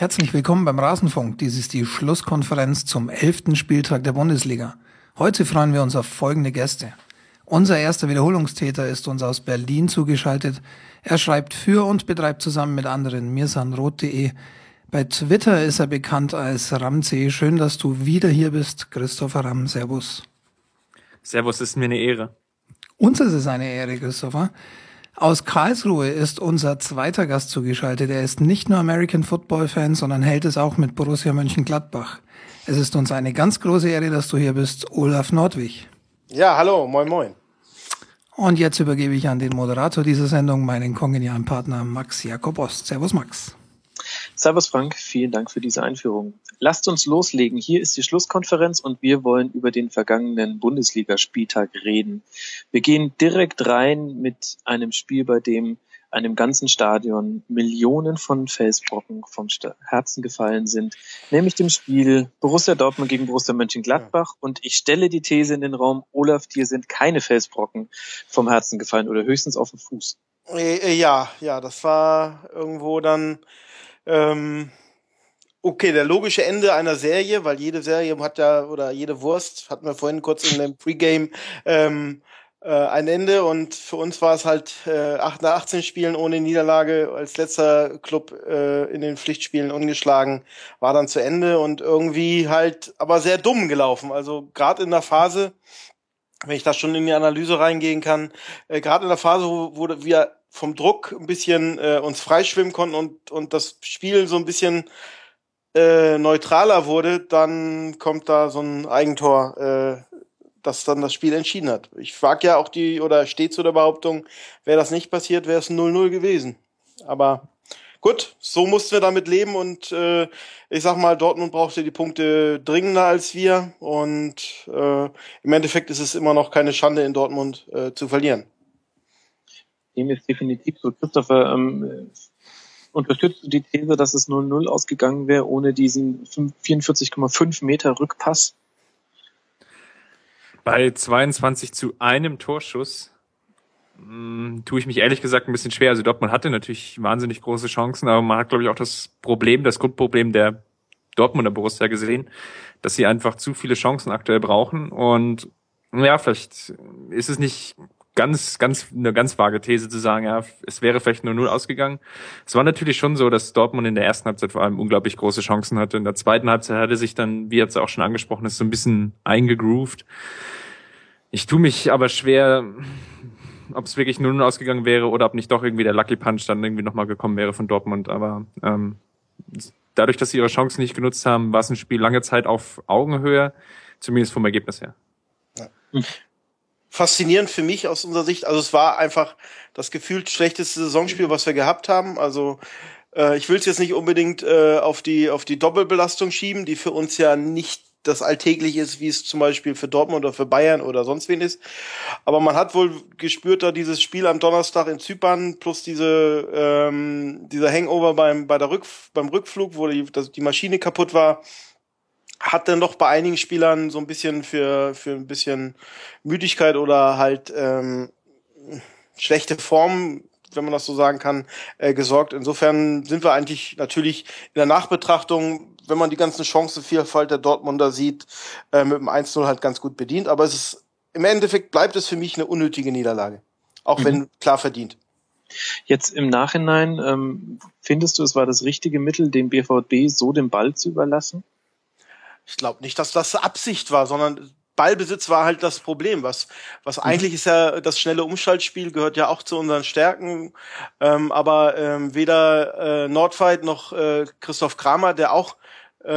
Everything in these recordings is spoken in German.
Herzlich willkommen beim Rasenfunk. Dies ist die Schlusskonferenz zum elften Spieltag der Bundesliga. Heute freuen wir uns auf folgende Gäste. Unser erster Wiederholungstäter ist uns aus Berlin zugeschaltet. Er schreibt für und betreibt zusammen mit anderen mirsanrot.de. Bei Twitter ist er bekannt als Ramsey. Schön, dass du wieder hier bist, Christopher Ram. Servus. Servus, ist mir eine Ehre. Uns ist es eine Ehre, Christopher. Aus Karlsruhe ist unser zweiter Gast zugeschaltet. Er ist nicht nur American Football Fan, sondern hält es auch mit Borussia Mönchengladbach. Es ist uns eine ganz große Ehre, dass du hier bist, Olaf Nordwig. Ja, hallo, moin moin. Und jetzt übergebe ich an den Moderator dieser Sendung, meinen kongenialen Partner Max Jakob Ost. Servus Max. Servus Frank, vielen Dank für diese Einführung. Lasst uns loslegen. Hier ist die Schlusskonferenz und wir wollen über den vergangenen Bundesligaspieltag reden. Wir gehen direkt rein mit einem Spiel, bei dem einem ganzen Stadion Millionen von Felsbrocken vom Herzen gefallen sind, nämlich dem Spiel Borussia Dortmund gegen Borussia Mönchengladbach. Und ich stelle die These in den Raum, Olaf, dir sind keine Felsbrocken vom Herzen gefallen oder höchstens auf dem Fuß. Äh, äh, ja, ja, das war irgendwo dann ähm, okay, der logische Ende einer Serie, weil jede Serie hat ja, oder jede Wurst, hatten wir vorhin kurz in dem Pre-Game, ähm, äh, ein Ende und für uns war es halt äh, 8 nach 18 Spielen ohne Niederlage als letzter Club äh, in den Pflichtspielen ungeschlagen war dann zu Ende und irgendwie halt aber sehr dumm gelaufen. Also gerade in der Phase, wenn ich da schon in die Analyse reingehen kann, äh, gerade in der Phase, wo, wo wir vom Druck ein bisschen äh, uns freischwimmen konnten und, und das Spiel so ein bisschen äh, neutraler wurde, dann kommt da so ein Eigentor, äh, das dann das Spiel entschieden hat. Ich wage ja auch die, oder steht zu der Behauptung, wäre das nicht passiert, wäre es 0-0 gewesen. Aber gut, so mussten wir damit leben und äh, ich sag mal, Dortmund brauchte die Punkte dringender als wir und äh, im Endeffekt ist es immer noch keine Schande in Dortmund äh, zu verlieren dem ist definitiv so. Christopher, ähm, unterstützt du die These, dass es 0-0 ausgegangen wäre ohne diesen 44,5 Meter Rückpass? Bei 22 zu einem Torschuss mh, hm, tue ich mich ehrlich gesagt ein bisschen schwer. Also Dortmund hatte natürlich wahnsinnig große Chancen, aber man hat, glaube ich, auch das Problem, das Grundproblem der Dortmunder Borussia gesehen, dass sie einfach zu viele Chancen aktuell brauchen und ja, vielleicht ist es nicht ganz, ganz, eine ganz vage These zu sagen, ja, es wäre vielleicht nur null ausgegangen. Es war natürlich schon so, dass Dortmund in der ersten Halbzeit vor allem unglaublich große Chancen hatte. In der zweiten Halbzeit hatte sich dann, wie jetzt auch schon angesprochen ist, so ein bisschen eingegroovt. Ich tue mich aber schwer, ob es wirklich nur 0 ausgegangen wäre oder ob nicht doch irgendwie der Lucky Punch dann irgendwie nochmal gekommen wäre von Dortmund. Aber ähm, dadurch, dass sie ihre Chancen nicht genutzt haben, war es ein Spiel lange Zeit auf Augenhöhe, zumindest vom Ergebnis her. Ja faszinierend für mich aus unserer Sicht. Also es war einfach das gefühlt schlechteste Saisonspiel, was wir gehabt haben. Also äh, ich will es jetzt nicht unbedingt äh, auf die auf die Doppelbelastung schieben, die für uns ja nicht das alltäglich ist, wie es zum Beispiel für Dortmund oder für Bayern oder sonst wen ist. Aber man hat wohl gespürt, da dieses Spiel am Donnerstag in Zypern plus diese ähm, dieser Hangover beim bei der Rück, beim Rückflug, wo die, dass die Maschine kaputt war hat dann doch bei einigen Spielern so ein bisschen für, für ein bisschen Müdigkeit oder halt ähm, schlechte Form, wenn man das so sagen kann, äh, gesorgt. Insofern sind wir eigentlich natürlich in der Nachbetrachtung, wenn man die ganzen Chancenvielfalt der Dortmunder sieht, äh, mit dem 1-0 halt ganz gut bedient. Aber es ist im Endeffekt bleibt es für mich eine unnötige Niederlage. Auch mhm. wenn klar verdient. Jetzt im Nachhinein, ähm, findest du, es war das richtige Mittel, dem BVB so den Ball zu überlassen? Ich glaube nicht, dass das Absicht war, sondern Ballbesitz war halt das Problem. Was, was mhm. eigentlich ist ja das schnelle Umschaltspiel gehört ja auch zu unseren Stärken. Ähm, aber ähm, weder äh, Nordfight noch äh, Christoph Kramer, der auch äh,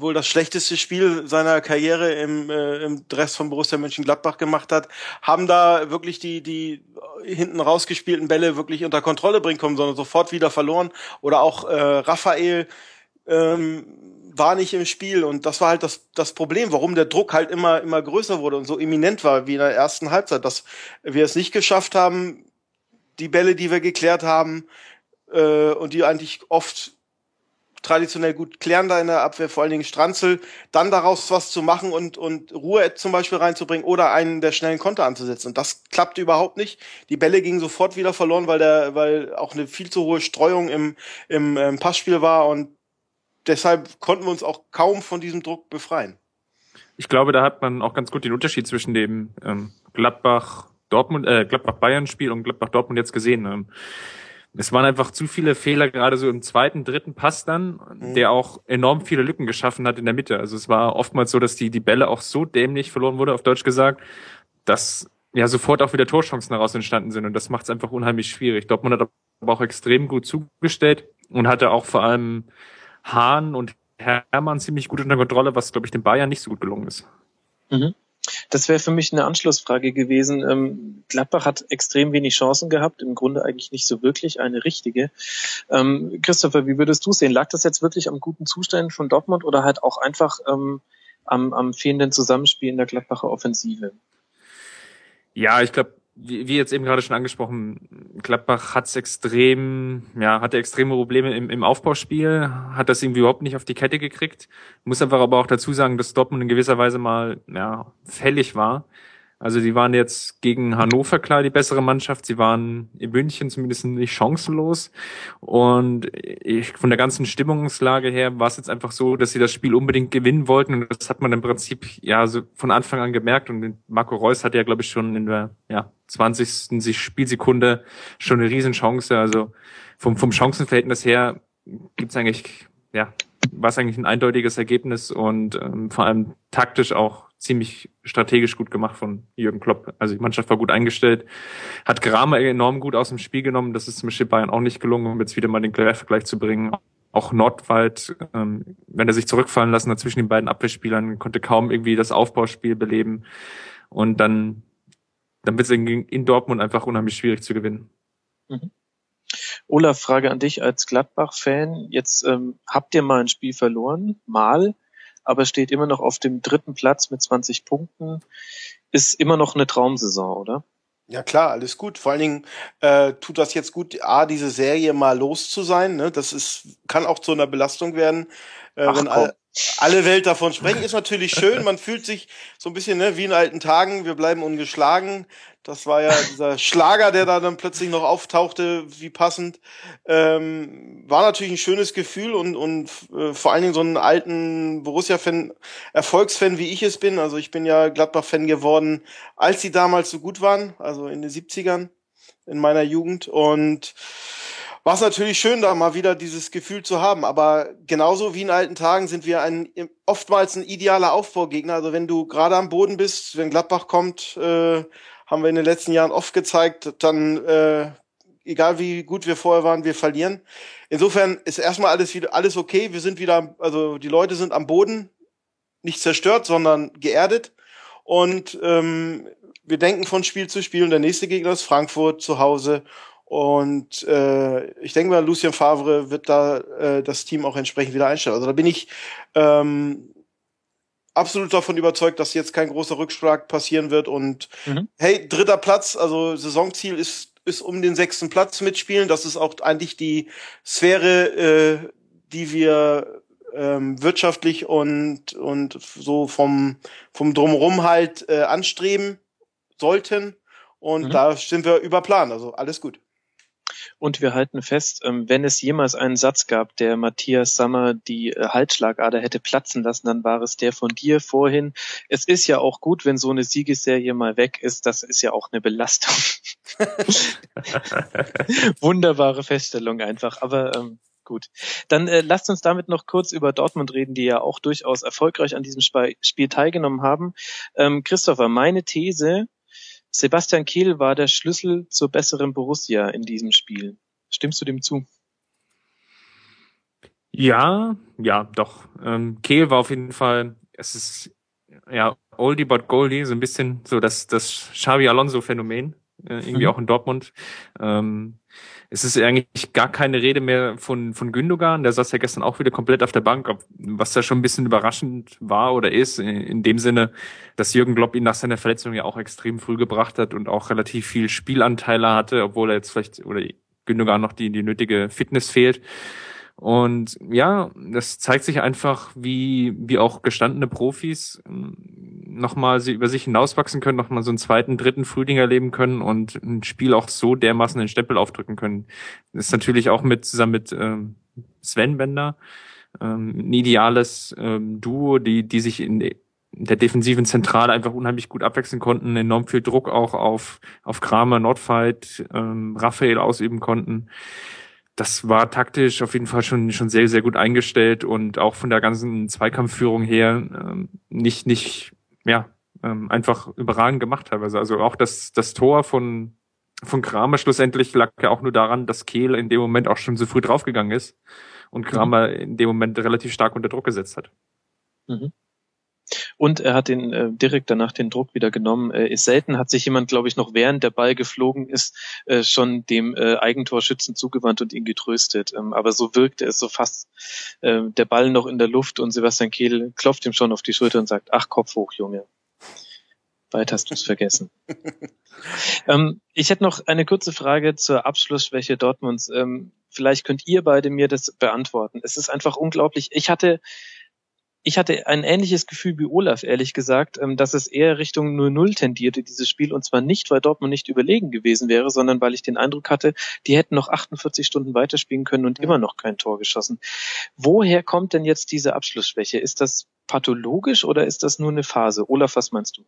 wohl das schlechteste Spiel seiner Karriere im, äh, im Dress von Borussia Mönchengladbach gemacht hat, haben da wirklich die, die hinten rausgespielten Bälle wirklich unter Kontrolle bringen können, sondern sofort wieder verloren. Oder auch äh, Raphael, ähm, war nicht im Spiel und das war halt das, das Problem, warum der Druck halt immer, immer größer wurde und so eminent war wie in der ersten Halbzeit, dass wir es nicht geschafft haben, die Bälle, die wir geklärt haben äh, und die eigentlich oft traditionell gut klären da in der Abwehr, vor allen Dingen Stranzel, dann daraus was zu machen und, und Ruhe zum Beispiel reinzubringen oder einen der schnellen Konter anzusetzen. Und das klappte überhaupt nicht. Die Bälle gingen sofort wieder verloren, weil der, weil auch eine viel zu hohe Streuung im, im, im Passspiel war und deshalb konnten wir uns auch kaum von diesem Druck befreien. Ich glaube, da hat man auch ganz gut den Unterschied zwischen dem ähm, Gladbach Dortmund, äh, Gladbach Bayern Spiel und Gladbach Dortmund jetzt gesehen. Ähm, es waren einfach zu viele Fehler, gerade so im zweiten, dritten Pass dann, mhm. der auch enorm viele Lücken geschaffen hat in der Mitte. Also es war oftmals so, dass die, die Bälle auch so dämlich verloren wurde, auf Deutsch gesagt, dass ja sofort auch wieder Torchancen daraus entstanden sind. Und das macht es einfach unheimlich schwierig. Dortmund hat aber auch extrem gut zugestellt und hatte auch vor allem Hahn und Hermann ziemlich gut unter Kontrolle, was, glaube ich, den Bayern nicht so gut gelungen ist. Mhm. Das wäre für mich eine Anschlussfrage gewesen. Ähm, Gladbach hat extrem wenig Chancen gehabt, im Grunde eigentlich nicht so wirklich eine richtige. Ähm, Christopher, wie würdest du sehen? Lag das jetzt wirklich am guten Zustand von Dortmund oder halt auch einfach ähm, am, am fehlenden Zusammenspiel in der Gladbacher Offensive? Ja, ich glaube, wie, wie jetzt eben gerade schon angesprochen, Gladbach hat's extrem, ja, hatte extreme Probleme im, im Aufbauspiel, hat das irgendwie überhaupt nicht auf die Kette gekriegt. Muss einfach aber auch dazu sagen, dass Dortmund in gewisser Weise mal ja, fällig war. Also die waren jetzt gegen Hannover klar die bessere Mannschaft. Sie waren in München zumindest nicht chancenlos. Und ich, von der ganzen Stimmungslage her war es jetzt einfach so, dass sie das Spiel unbedingt gewinnen wollten. Und das hat man im Prinzip ja so von Anfang an gemerkt. Und Marco Reus hat ja, glaube ich, schon in der ja, 20. Spielsekunde schon eine Riesenchance. Also vom, vom Chancenverhältnis her gibt's eigentlich, ja, war es eigentlich ein eindeutiges Ergebnis und ähm, vor allem taktisch auch ziemlich strategisch gut gemacht von Jürgen Klopp. Also die Mannschaft war gut eingestellt, hat Kramer enorm gut aus dem Spiel genommen. Das ist zum Beispiel Bayern auch nicht gelungen, um jetzt wieder mal den Vergleich zu bringen. Auch Nordwald, ähm, wenn er sich zurückfallen lassen hat zwischen den beiden Abwehrspielern, konnte kaum irgendwie das Aufbauspiel beleben. Und dann, dann wird es in, Dortmund einfach unheimlich schwierig zu gewinnen. Mhm. Olaf, Frage an dich als Gladbach-Fan. Jetzt ähm, habt ihr mal ein Spiel verloren, mal aber steht immer noch auf dem dritten Platz mit 20 Punkten. Ist immer noch eine Traumsaison, oder? Ja klar, alles gut. Vor allen Dingen äh, tut das jetzt gut, a diese Serie mal los zu sein. Ne? Das ist kann auch zu einer Belastung werden, äh, Ach, wenn all, alle Welt davon sprechen. Ist natürlich schön. Man fühlt sich so ein bisschen ne, wie in alten Tagen. Wir bleiben ungeschlagen. Das war ja dieser Schlager, der da dann plötzlich noch auftauchte, wie passend. Ähm, war natürlich ein schönes Gefühl und, und äh, vor allen Dingen so einen alten Borussia-Fan, Erfolgsfan, wie ich es bin. Also ich bin ja Gladbach-Fan geworden, als sie damals so gut waren, also in den 70ern in meiner Jugend. Und war es natürlich schön, da mal wieder dieses Gefühl zu haben. Aber genauso wie in alten Tagen sind wir ein, oftmals ein idealer Aufbaugegner. Also wenn du gerade am Boden bist, wenn Gladbach kommt, äh, haben wir in den letzten Jahren oft gezeigt, dann äh, egal wie gut wir vorher waren, wir verlieren. Insofern ist erstmal alles wieder alles okay. Wir sind wieder, also die Leute sind am Boden, nicht zerstört, sondern geerdet. Und ähm, wir denken von Spiel zu Spiel. Und der nächste Gegner ist Frankfurt zu Hause. Und äh, ich denke mal, Lucien Favre wird da äh, das Team auch entsprechend wieder einstellen. Also da bin ich ähm, absolut davon überzeugt, dass jetzt kein großer Rückschlag passieren wird. Und mhm. hey, dritter Platz, also Saisonziel ist, ist um den sechsten Platz mitspielen. Das ist auch eigentlich die Sphäre, äh, die wir ähm, wirtschaftlich und, und so vom, vom Drumherum halt äh, anstreben sollten. Und mhm. da sind wir über Plan. Also alles gut. Und wir halten fest, ähm, wenn es jemals einen Satz gab, der Matthias Sammer die äh, Halsschlagader hätte platzen lassen, dann war es der von dir vorhin. Es ist ja auch gut, wenn so eine Siegesserie mal weg ist. Das ist ja auch eine Belastung. Wunderbare Feststellung einfach. Aber ähm, gut. Dann äh, lasst uns damit noch kurz über Dortmund reden, die ja auch durchaus erfolgreich an diesem Spiel teilgenommen haben. Ähm, Christopher, meine These, Sebastian Kehl war der Schlüssel zur besseren Borussia in diesem Spiel. Stimmst du dem zu? Ja, ja, doch. Ähm, Kehl war auf jeden Fall, es ist ja Oldie but Goldie, so ein bisschen so das, das Xavi Alonso Phänomen, äh, irgendwie mhm. auch in Dortmund. Ähm, es ist eigentlich gar keine Rede mehr von, von Gündogan. Der saß ja gestern auch wieder komplett auf der Bank, was ja schon ein bisschen überraschend war oder ist, in dem Sinne, dass Jürgen Klopp ihn nach seiner Verletzung ja auch extrem früh gebracht hat und auch relativ viel Spielanteile hatte, obwohl er jetzt vielleicht oder Gündogan noch die, die nötige Fitness fehlt. Und ja, das zeigt sich einfach, wie, wie auch gestandene Profis ähm, nochmal sie über sich hinauswachsen können, nochmal so einen zweiten, dritten Frühling erleben können und ein Spiel auch so dermaßen den Stempel aufdrücken können. Das ist natürlich auch mit zusammen mit ähm, Sven Bender ähm, ein ideales ähm, Duo, die, die sich in der defensiven Zentrale einfach unheimlich gut abwechseln konnten, enorm viel Druck auch auf, auf Kramer, Nordfight, ähm, Raphael ausüben konnten. Das war taktisch auf jeden Fall schon, schon sehr, sehr gut eingestellt und auch von der ganzen Zweikampfführung her ähm, nicht, nicht, ja, ähm, einfach überragend gemacht teilweise. Also auch das, das Tor von, von Kramer schlussendlich lag ja auch nur daran, dass Kehl in dem Moment auch schon so früh draufgegangen ist und mhm. Kramer in dem Moment relativ stark unter Druck gesetzt hat. Mhm. Und er hat den äh, direkt danach den Druck wieder genommen. Äh, ist selten hat sich jemand, glaube ich, noch während der Ball geflogen ist, äh, schon dem äh, Eigentorschützen zugewandt und ihn getröstet. Ähm, aber so wirkte es so fast äh, der Ball noch in der Luft und Sebastian Kehl klopft ihm schon auf die Schulter und sagt, ach, Kopf hoch, Junge. Bald hast du es vergessen. ähm, ich hätte noch eine kurze Frage zur Abschlussschwäche Dortmunds. Ähm, vielleicht könnt ihr beide mir das beantworten. Es ist einfach unglaublich. Ich hatte ich hatte ein ähnliches Gefühl wie Olaf, ehrlich gesagt, ähm, dass es eher Richtung 0-0 tendierte, dieses Spiel. Und zwar nicht, weil Dortmund nicht überlegen gewesen wäre, sondern weil ich den Eindruck hatte, die hätten noch 48 Stunden weiterspielen können und immer noch kein Tor geschossen. Woher kommt denn jetzt diese Abschlussschwäche? Ist das pathologisch oder ist das nur eine Phase? Olaf, was meinst du?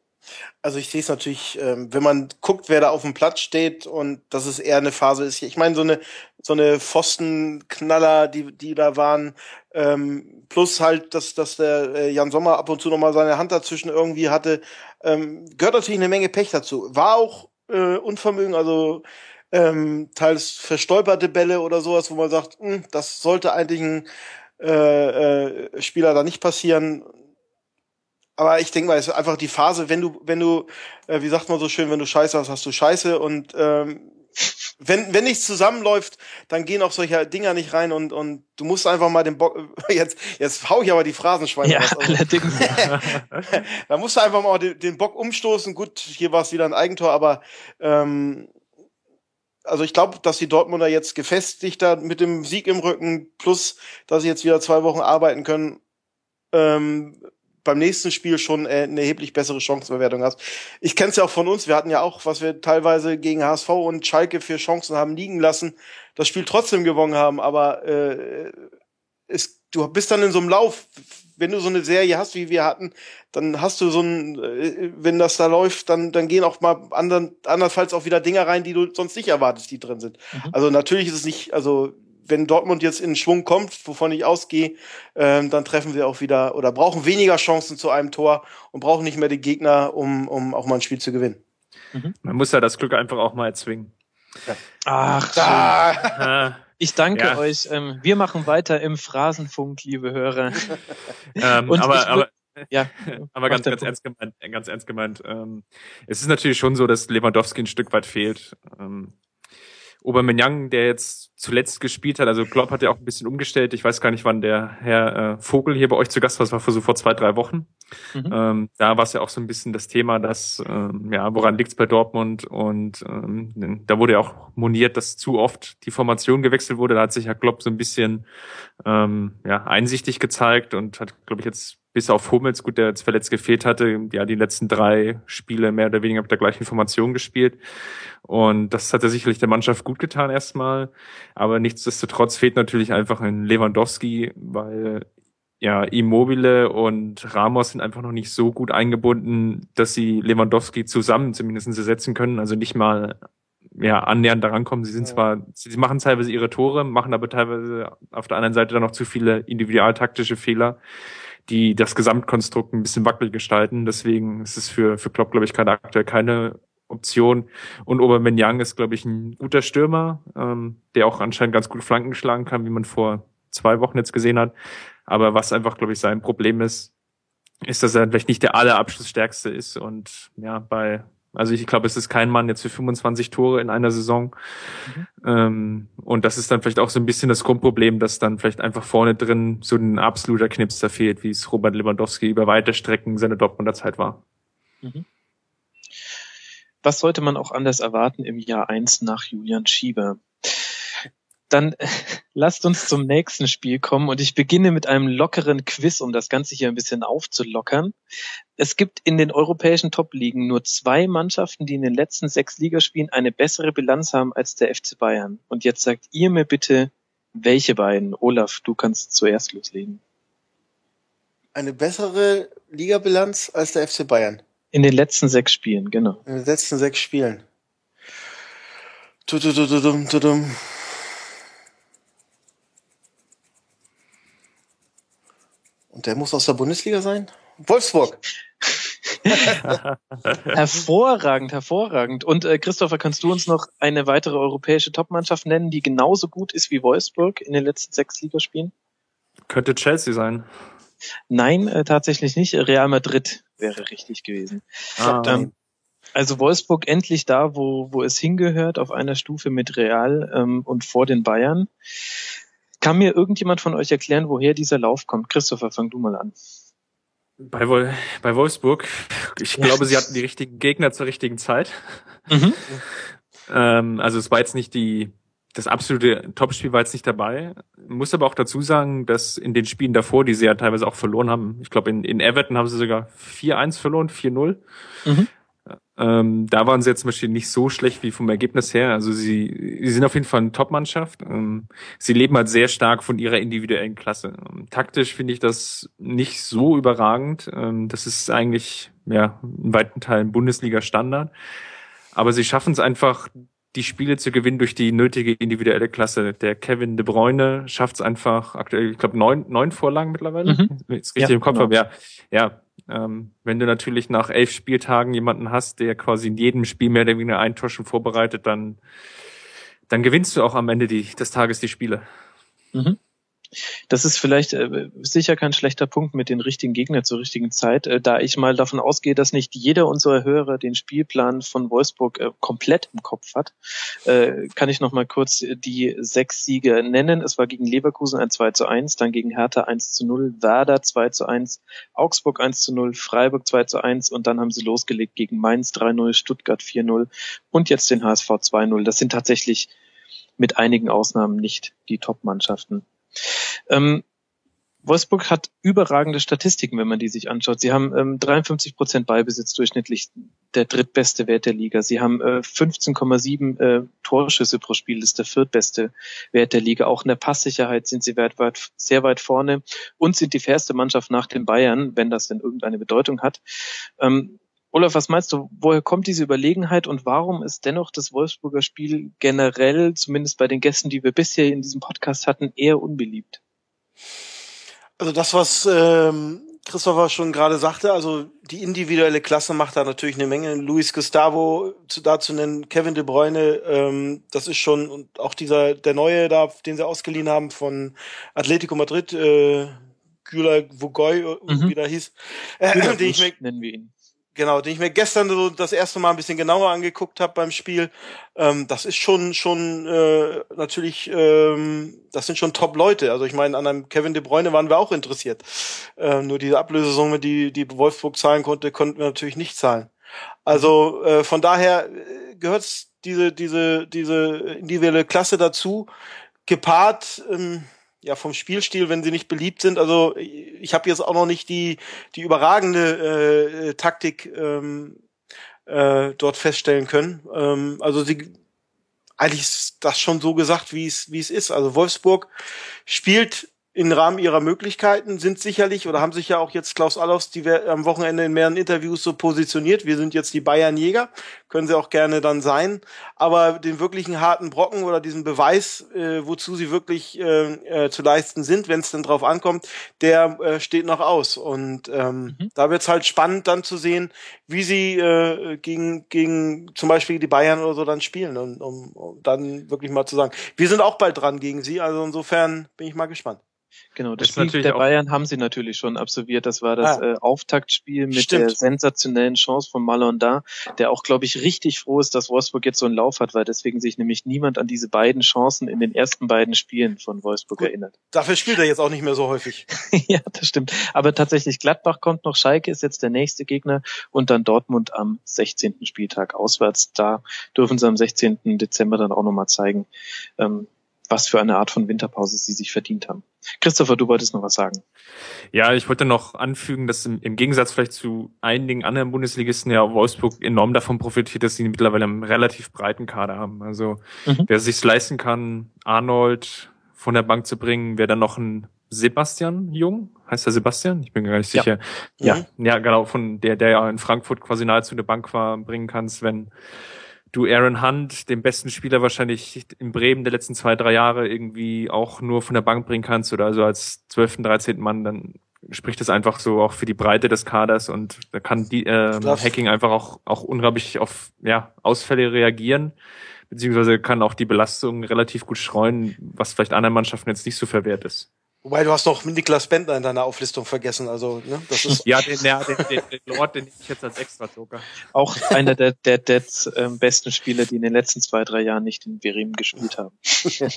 Also ich sehe es natürlich, ähm, wenn man guckt, wer da auf dem Platz steht und dass es eher eine Phase ist. Ich meine, so eine so eine Pfostenknaller, die die da waren, ähm, plus halt, dass dass der äh, Jan Sommer ab und zu noch mal seine Hand dazwischen irgendwie hatte, ähm, gehört natürlich eine Menge Pech dazu. War auch äh, Unvermögen, also ähm, teils verstolperte Bälle oder sowas, wo man sagt, mh, hm, das sollte eigentlich ein äh, äh, Spieler da nicht passieren. Aber ich denke mal, es ist einfach die Phase, wenn du, wenn du, äh, wie sagt man so schön, wenn du Scheiße hast, hast du Scheiße und ähm, wenn, wenn nichts zusammenläuft, dann gehen auch solche Dinger nicht rein und, und du musst einfach mal den Bock, jetzt, jetzt hau ich aber die Phrasenschweine ja, raus. Also, allerdings. da musst du einfach mal den, den Bock umstoßen. Gut, hier war es wieder ein Eigentor, aber ähm, also ich glaube, dass die Dortmunder jetzt gefestigter mit dem Sieg im Rücken, plus dass sie jetzt wieder zwei Wochen arbeiten können, ähm, beim nächsten Spiel schon äh, eine erheblich bessere Chancenbewertung hast. Ich kenne es ja auch von uns, wir hatten ja auch, was wir teilweise gegen HSV und Schalke für Chancen haben liegen lassen, das Spiel trotzdem gewonnen haben, aber äh, es, du bist dann in so einem Lauf, wenn du so eine Serie hast, wie wir hatten, dann hast du so ein, äh, wenn das da läuft, dann, dann gehen auch mal andern, andernfalls auch wieder Dinger rein, die du sonst nicht erwartest, die drin sind. Mhm. Also natürlich ist es nicht, also wenn Dortmund jetzt in Schwung kommt, wovon ich ausgehe, ähm, dann treffen wir auch wieder oder brauchen weniger Chancen zu einem Tor und brauchen nicht mehr die Gegner, um, um auch mal ein Spiel zu gewinnen. Mhm. Man muss ja das Glück einfach auch mal erzwingen. Ja. Ach, da. Ich danke ja. euch. Ähm, wir machen weiter im Phrasenfunk, liebe Hörer. ähm, Und aber, aber, ja, aber ganz, ganz ernst gemeint, ganz ernst gemeint. Ähm, es ist natürlich schon so, dass Lewandowski ein Stück weit fehlt. Ähm, Aubameyang, der jetzt zuletzt gespielt hat, also Klopp hat ja auch ein bisschen umgestellt. Ich weiß gar nicht, wann der Herr äh, Vogel hier bei euch zu Gast war. Das war vor so vor zwei, drei Wochen. Mhm. Ähm, da war es ja auch so ein bisschen das Thema, dass, ähm, ja, woran liegt's bei Dortmund? Und ähm, da wurde ja auch moniert, dass zu oft die Formation gewechselt wurde. Da hat sich ja Klopp so ein bisschen ähm, ja, einsichtig gezeigt und hat, glaube ich, jetzt bis auf Hummels, gut, der jetzt verletzt gefehlt hatte, ja, die letzten drei Spiele mehr oder weniger mit der gleichen Formation gespielt. Und das hat er sicherlich der Mannschaft gut getan erstmal. Aber nichtsdestotrotz fehlt natürlich einfach ein Lewandowski, weil ja, Immobile und Ramos sind einfach noch nicht so gut eingebunden, dass sie Lewandowski zusammen zumindest ersetzen können. Also nicht mal ja, annähernd daran kommen. Sie sind ja. zwar, sie machen teilweise ihre Tore, machen aber teilweise auf der anderen Seite dann noch zu viele individualtaktische Fehler die das Gesamtkonstrukt ein bisschen wackelig gestalten. Deswegen ist es für, für Klopp, glaube ich, gerade aktuell keine Option. Und Aubameyang ist, glaube ich, ein guter Stürmer, ähm, der auch anscheinend ganz gut Flanken schlagen kann, wie man vor zwei Wochen jetzt gesehen hat. Aber was einfach, glaube ich, sein Problem ist, ist, dass er vielleicht nicht der allerabschlussstärkste ist und ja, bei also ich glaube, es ist kein Mann jetzt für 25 Tore in einer Saison. Mhm. Ähm, und das ist dann vielleicht auch so ein bisschen das Grundproblem, dass dann vielleicht einfach vorne drin so ein absoluter Knipster fehlt, wie es Robert Lewandowski über weite Strecken seiner Dortmunder Zeit war. Mhm. Was sollte man auch anders erwarten im Jahr eins nach Julian Schieber? Dann lasst uns zum nächsten Spiel kommen und ich beginne mit einem lockeren Quiz, um das Ganze hier ein bisschen aufzulockern. Es gibt in den europäischen Top-Ligen nur zwei Mannschaften, die in den letzten sechs Ligaspielen eine bessere Bilanz haben als der FC Bayern. Und jetzt sagt ihr mir bitte, welche beiden? Olaf, du kannst zuerst loslegen. Eine bessere Ligabilanz als der FC Bayern. In den letzten sechs Spielen, genau. In den letzten sechs Spielen. Tududududum, tudum. Und der muss aus der Bundesliga sein? Wolfsburg. hervorragend, hervorragend. Und äh, Christopher, kannst du uns noch eine weitere europäische Topmannschaft nennen, die genauso gut ist wie Wolfsburg in den letzten sechs Ligaspielen? Könnte Chelsea sein. Nein, äh, tatsächlich nicht. Real Madrid wäre richtig gewesen. Ah. Ähm, also Wolfsburg endlich da, wo, wo es hingehört, auf einer Stufe mit Real ähm, und vor den Bayern. Kann mir irgendjemand von euch erklären, woher dieser Lauf kommt? Christopher, fang du mal an. Bei, Wol bei Wolfsburg, ich glaube, sie hatten die richtigen Gegner zur richtigen Zeit. Mhm. Ähm, also es war jetzt nicht die, das absolute Topspiel war jetzt nicht dabei. Muss aber auch dazu sagen, dass in den Spielen davor, die sie ja teilweise auch verloren haben, ich glaube in, in Everton haben sie sogar 4-1 verloren, 4-0. Mhm. Ähm, da waren sie jetzt zum Beispiel nicht so schlecht wie vom Ergebnis her. Also sie, sie sind auf jeden Fall eine Top-Mannschaft. Ähm, sie leben halt sehr stark von ihrer individuellen Klasse. Ähm, taktisch finde ich das nicht so überragend. Ähm, das ist eigentlich ja in weiten Teilen Bundesliga-Standard. Aber sie schaffen es einfach, die Spiele zu gewinnen durch die nötige individuelle Klasse. Der Kevin De Bruyne schafft es einfach aktuell, ich glaube, neun, neun Vorlagen mittlerweile. Mhm. Wenn ich es richtig Ja, im Kopf genau. habe. Ja, ja. Ähm, wenn du natürlich nach elf Spieltagen jemanden hast, der quasi in jedem Spiel mehr oder weniger ein Tor schon vorbereitet, dann, dann gewinnst du auch am Ende die, des Tages die Spiele. Mhm. Das ist vielleicht äh, sicher kein schlechter Punkt mit den richtigen Gegnern zur richtigen Zeit, äh, da ich mal davon ausgehe, dass nicht jeder unserer Hörer den Spielplan von Wolfsburg äh, komplett im Kopf hat. Äh, kann ich noch mal kurz die sechs Siege nennen. Es war gegen Leverkusen ein 2 zu 1, dann gegen Hertha 1 zu 0, Werder 2 zu 1, Augsburg 1 zu 0, Freiburg 2 zu 1 und dann haben sie losgelegt gegen Mainz 3-0, Stuttgart 4-0 und jetzt den HSV 2-0. Das sind tatsächlich mit einigen Ausnahmen nicht die Top-Mannschaften. Ähm, Wolfsburg hat überragende Statistiken, wenn man die sich anschaut. Sie haben ähm, 53 Prozent Ballbesitz durchschnittlich, der drittbeste Wert der Liga. Sie haben äh, 15,7 äh, Torschüsse pro Spiel, das ist der viertbeste Wert der Liga. Auch in der Passsicherheit sind sie weit, weit, sehr weit vorne und sind die fairste Mannschaft nach den Bayern, wenn das denn irgendeine Bedeutung hat. Ähm, Olaf, was meinst du, woher kommt diese Überlegenheit und warum ist dennoch das Wolfsburger Spiel generell, zumindest bei den Gästen, die wir bisher in diesem Podcast hatten, eher unbeliebt? Also das, was ähm, Christopher schon gerade sagte, also die individuelle Klasse macht da natürlich eine Menge. Luis Gustavo zu, da zu nennen, Kevin De Bruyne, ähm, das ist schon und auch dieser der neue da, den sie ausgeliehen haben von Atletico Madrid, äh, Güler Vogoy, äh, Mhm. wie der hieß, äh, den ich mir nennen wir ihn. Genau, den ich mir gestern so das erste Mal ein bisschen genauer angeguckt habe beim Spiel. Ähm, das ist schon schon äh, natürlich, ähm, das sind schon Top-Leute. Also ich meine, an einem Kevin De Bruyne waren wir auch interessiert. Ähm, nur diese Ablösesumme, die die Wolfsburg zahlen konnte, konnten wir natürlich nicht zahlen. Also äh, von daher äh, gehört diese diese diese individuelle Klasse dazu, gepaart. Ähm, ja vom Spielstil, wenn sie nicht beliebt sind. Also ich habe jetzt auch noch nicht die die überragende äh, Taktik ähm, äh, dort feststellen können. Ähm, also sie eigentlich ist das schon so gesagt, wie es wie es ist. Also Wolfsburg spielt im Rahmen ihrer Möglichkeiten, sind sicherlich oder haben sich ja auch jetzt Klaus Allofs die wir am Wochenende in mehreren Interviews so positioniert. Wir sind jetzt die Bayern-Jäger, können sie auch gerne dann sein. Aber den wirklichen harten Brocken oder diesen Beweis, äh, wozu sie wirklich äh, äh, zu leisten sind, wenn es denn drauf ankommt, der äh, steht noch aus. Und ähm, Mhm. da wird's halt spannend dann zu sehen, wie sie äh, gegen, gegen zum Beispiel die Bayern oder so dann spielen, um, um, um dann wirklich mal zu sagen, wir sind auch bald dran gegen sie. Also insofern bin ich mal gespannt. Genau, das Spiel der Bayern haben sie natürlich schon absolviert. Das war das Ah. äh, Auftaktspiel mit Stimmt. der sensationellen Chance von Malonda, der auch, glaube ich, richtig froh ist, dass Wolfsburg jetzt so einen Lauf hat, weil deswegen sich nämlich niemand an diese beiden Chancen in den ersten beiden Spielen von Wolfsburg Gut. erinnert. Dafür spielt er jetzt auch nicht mehr so häufig. ja, das stimmt. Aber tatsächlich, Gladbach kommt noch, Schalke ist jetzt der nächste Gegner und dann Dortmund am 16. Spieltag auswärts. Da dürfen sie am 16. Dezember dann auch nochmal zeigen, ähm, was für eine Art von Winterpause sie sich verdient haben. Christopher, du wolltest noch was sagen. Ja, ich wollte noch anfügen, dass im, im Gegensatz vielleicht zu einigen anderen Bundesligisten ja Wolfsburg enorm davon profitiert, dass sie mittlerweile einen relativ breiten Kader haben. Also Mhm. wer sich's leisten kann, Arnold, von der Bank zu bringen, wäre dann noch ein Sebastian Jung, heißt er Sebastian? Ich bin gar nicht sicher. Ja, ja, ja, genau, von der, der ja in Frankfurt quasi nahezu der Bank war, bringen kannst, wenn du Aaron Hunt, den besten Spieler wahrscheinlich in Bremen der letzten zwei, drei Jahre irgendwie auch nur von der Bank bringen kannst oder also als zwölften, dreizehnten Mann, dann spricht das einfach so auch für die Breite des Kaders und da kann die äh, Hacking einfach auch, auch unglaublich auf ja, Ausfälle reagieren, beziehungsweise kann auch die Belastung relativ gut streuen, was vielleicht anderen Mannschaften jetzt nicht so verwehrt ist. Wobei du hast noch Niklas Bentner in deiner Auflistung vergessen, also ne, das ist ja den, ja, den, den, den Lord, den ich jetzt als extra Joker. Auch einer der der, der ähm, besten Spieler, die in den letzten zwei drei Jahren nicht in Bremen gespielt haben.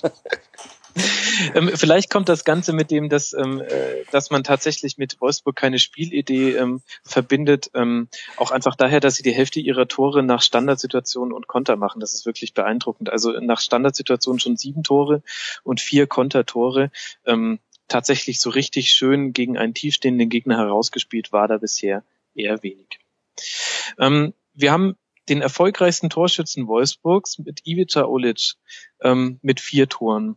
ähm, vielleicht kommt das Ganze mit dem, dass ähm, äh, dass man tatsächlich mit Wolfsburg keine Spielidee ähm, verbindet, ähm, auch einfach daher, dass sie die Hälfte ihrer Tore nach Standardsituationen und Konter machen. Das ist wirklich beeindruckend. Also nach Standardsituationen schon sieben Tore und vier Kontertore. Ähm, tatsächlich so richtig schön gegen einen tiefstehenden Gegner herausgespielt war da bisher eher wenig. Ähm, wir haben den erfolgreichsten Torschützen Wolfsburgs mit Ivica Olic ähm, mit vier Toren.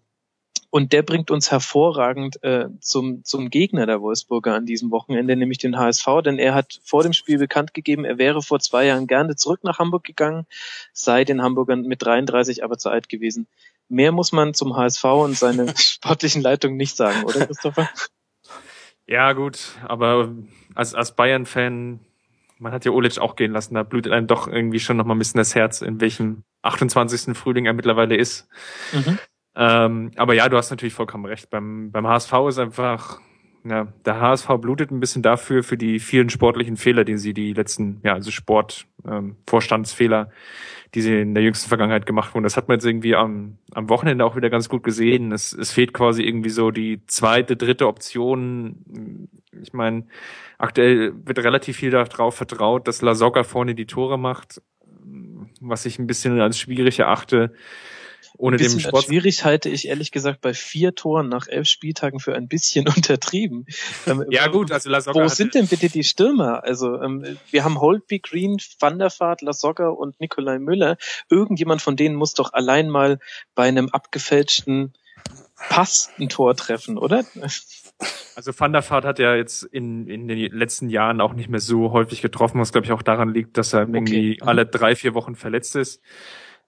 Und der bringt uns hervorragend äh, zum, zum Gegner der Wolfsburger an diesem Wochenende, nämlich den HSV, denn er hat vor dem Spiel bekannt gegeben, er wäre vor zwei Jahren gerne zurück nach Hamburg gegangen, sei den Hamburgern mit 33 aber zu alt gewesen. Mehr muss man zum HSV und seine sportlichen Leitung nicht sagen, oder Christopher? Ja, gut, aber als, als Bayern-Fan, man hat ja Olic auch gehen lassen, da blutet einem doch irgendwie schon noch mal ein bisschen das Herz, in welchem 28. Frühling er mittlerweile ist. Mhm. Ähm, aber ja, du hast natürlich vollkommen recht. Beim, beim HSV ist einfach, ja, der HSV blutet ein bisschen dafür, für die vielen sportlichen Fehler, die sie die letzten, ja, also Sport, ähm, die sie in der jüngsten Vergangenheit gemacht wurden. Das hat man jetzt irgendwie am, am Wochenende auch wieder ganz gut gesehen. Es, es fehlt quasi irgendwie so die zweite, dritte Option. Ich meine, aktuell wird relativ viel darauf vertraut, dass La vorne die Tore macht, was ich ein bisschen als schwierig erachte ohne dem Sport. Schwierig halte ich ehrlich gesagt bei vier Toren nach elf Spieltagen für ein bisschen untertrieben. Ähm, ja gut, also Lasogga Wo sind denn bitte die Stürmer? Also ähm, wir haben Holtby, Green, Van der Vaart, Lasogga und Nikolai Müller. Irgendjemand von denen muss doch allein mal bei einem abgefälschten Pass ein Tor treffen, oder? Also Van der Vaart hat ja jetzt in, in den letzten Jahren auch nicht mehr so häufig getroffen, was glaube ich auch daran liegt, dass er irgendwie okay. alle drei, vier Wochen verletzt ist.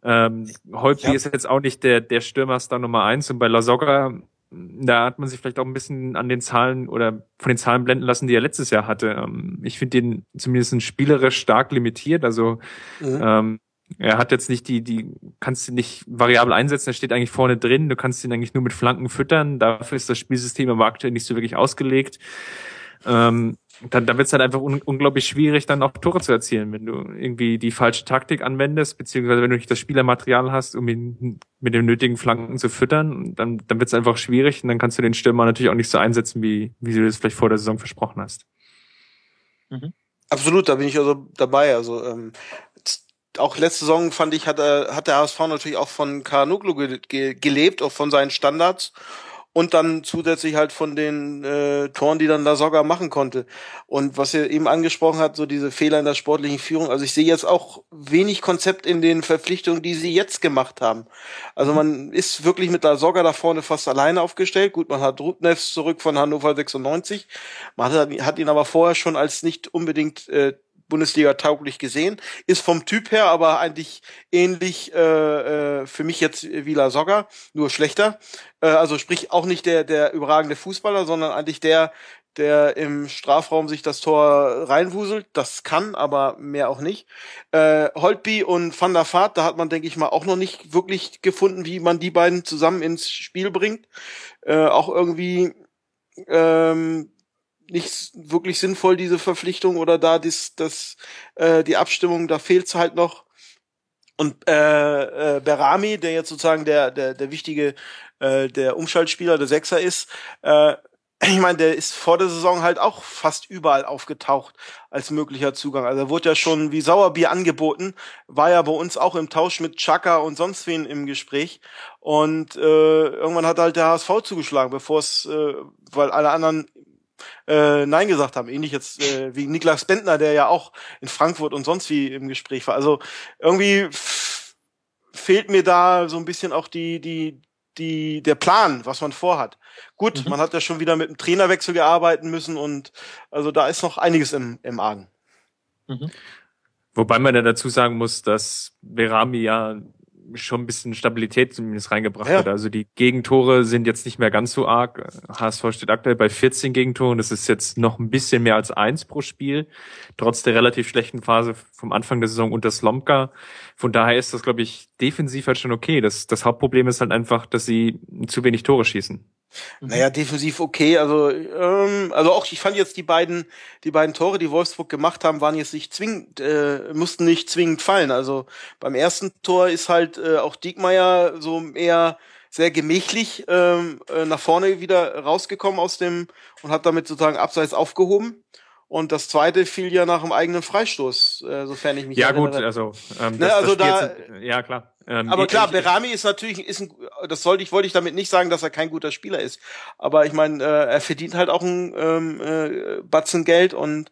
Ähm, Holpi ist jetzt auch nicht der, der Stürmerstar Nummer eins und bei La Soga, da hat man sich vielleicht auch ein bisschen an den Zahlen oder von den Zahlen blenden lassen, die er letztes Jahr hatte. Ähm, ich finde den zumindest spielerisch stark limitiert. Also mhm. ähm, er hat jetzt nicht die, die kannst du nicht variabel einsetzen, er steht eigentlich vorne drin, du kannst ihn eigentlich nur mit Flanken füttern. Dafür ist das Spielsystem aber aktuell nicht so wirklich ausgelegt. Ähm, dann, dann wird es halt einfach un unglaublich schwierig, dann auch Tore zu erzielen, wenn du irgendwie die falsche Taktik anwendest, beziehungsweise wenn du nicht das Spielermaterial hast, um ihn mit den nötigen Flanken zu füttern, dann, dann wird es einfach schwierig und dann kannst du den Stürmer natürlich auch nicht so einsetzen, wie, wie du das vielleicht vor der Saison versprochen hast. Mhm. Absolut, da bin ich also dabei. Also ähm, auch letzte Saison fand ich, hat, er, hat der HSV natürlich auch von Karanoglu ge ge gelebt, auch von seinen Standards und dann zusätzlich halt von den äh, Toren, die dann da sogar machen konnte. Und was er eben angesprochen hat, so diese Fehler in der sportlichen Führung. Also ich sehe jetzt auch wenig Konzept in den Verpflichtungen, die sie jetzt gemacht haben. Also man ist wirklich mit der Sorga da vorne fast alleine aufgestellt. Gut, man hat Rudnevs zurück von Hannover 96. Man hat, hat ihn aber vorher schon als nicht unbedingt äh, Bundesliga tauglich gesehen. Ist vom Typ her aber eigentlich ähnlich äh, äh, für mich jetzt wie La Soga, nur schlechter. Äh, also sprich auch nicht der, der überragende Fußballer, sondern eigentlich der, der im Strafraum sich das Tor reinwuselt. Das kann, aber mehr auch nicht. Äh, Holtby und Van der Vaart, da hat man, denke ich mal, auch noch nicht wirklich gefunden, wie man die beiden zusammen ins Spiel bringt. Äh, auch irgendwie ähm, nicht wirklich sinnvoll, diese Verpflichtung oder da dies, das, äh, die Abstimmung, da fehlt's halt noch. Und äh, äh, Berami, der jetzt sozusagen der, der, der wichtige, äh, der Umschaltspieler, der Sechser ist, äh, ich meine, der ist vor der Saison halt auch fast überall aufgetaucht als möglicher Zugang. Also er wurde ja schon wie Sauerbier angeboten, war ja bei uns auch im Tausch mit Chaka und sonst wen im Gespräch. Und äh, irgendwann hat halt der HSV zugeschlagen, bevor es, äh, weil alle anderen äh, Nein gesagt haben. Ähnlich jetzt äh, wie Niklas Bentner, der ja auch in Frankfurt und sonst wie im Gespräch war. Also irgendwie fehlt mir da so ein bisschen auch die, die, die, der Plan, was man vorhat. Gut, mhm. man hat ja schon wieder mit dem Trainerwechsel gearbeitet müssen und also da ist noch einiges im, im Argen. Mhm. Wobei man ja dazu sagen muss, dass Berami ja schon ein bisschen Stabilität zumindest reingebracht ja. hat. Also die Gegentore sind jetzt nicht mehr ganz so arg. HSV steht aktuell bei 14 Gegentoren. Das ist jetzt noch ein bisschen mehr als eins pro Spiel, trotz der relativ schlechten Phase vom Anfang der Saison unter Slomka. Von daher ist das, glaube ich, defensiv halt schon okay. Das, das Hauptproblem ist halt einfach, dass sie zu wenig Tore schießen. Mhm. Naja, defensiv okay. Also, ähm, also auch ich fand jetzt die beiden, die beiden Tore, die Wolfsburg gemacht haben, waren jetzt nicht zwingend, äh, mussten nicht zwingend fallen. Also beim ersten Tor ist halt äh, auch Diekmeyer so eher sehr gemächlich ähm, äh, nach vorne wieder rausgekommen aus dem und hat damit sozusagen abseits aufgehoben. Und das zweite fiel ja nach einem eigenen Freistoß, äh, sofern ich mich ja, erinnere. Ja gut, also, ähm, ne, das, ne, also da, jetzt, ja klar. Ähm, aber klar, Berami ist natürlich, ist ein, das sollte ich, wollte ich damit nicht sagen, dass er kein guter Spieler ist. Aber ich meine, äh, er verdient halt auch ein ähm, äh, Batzen Geld und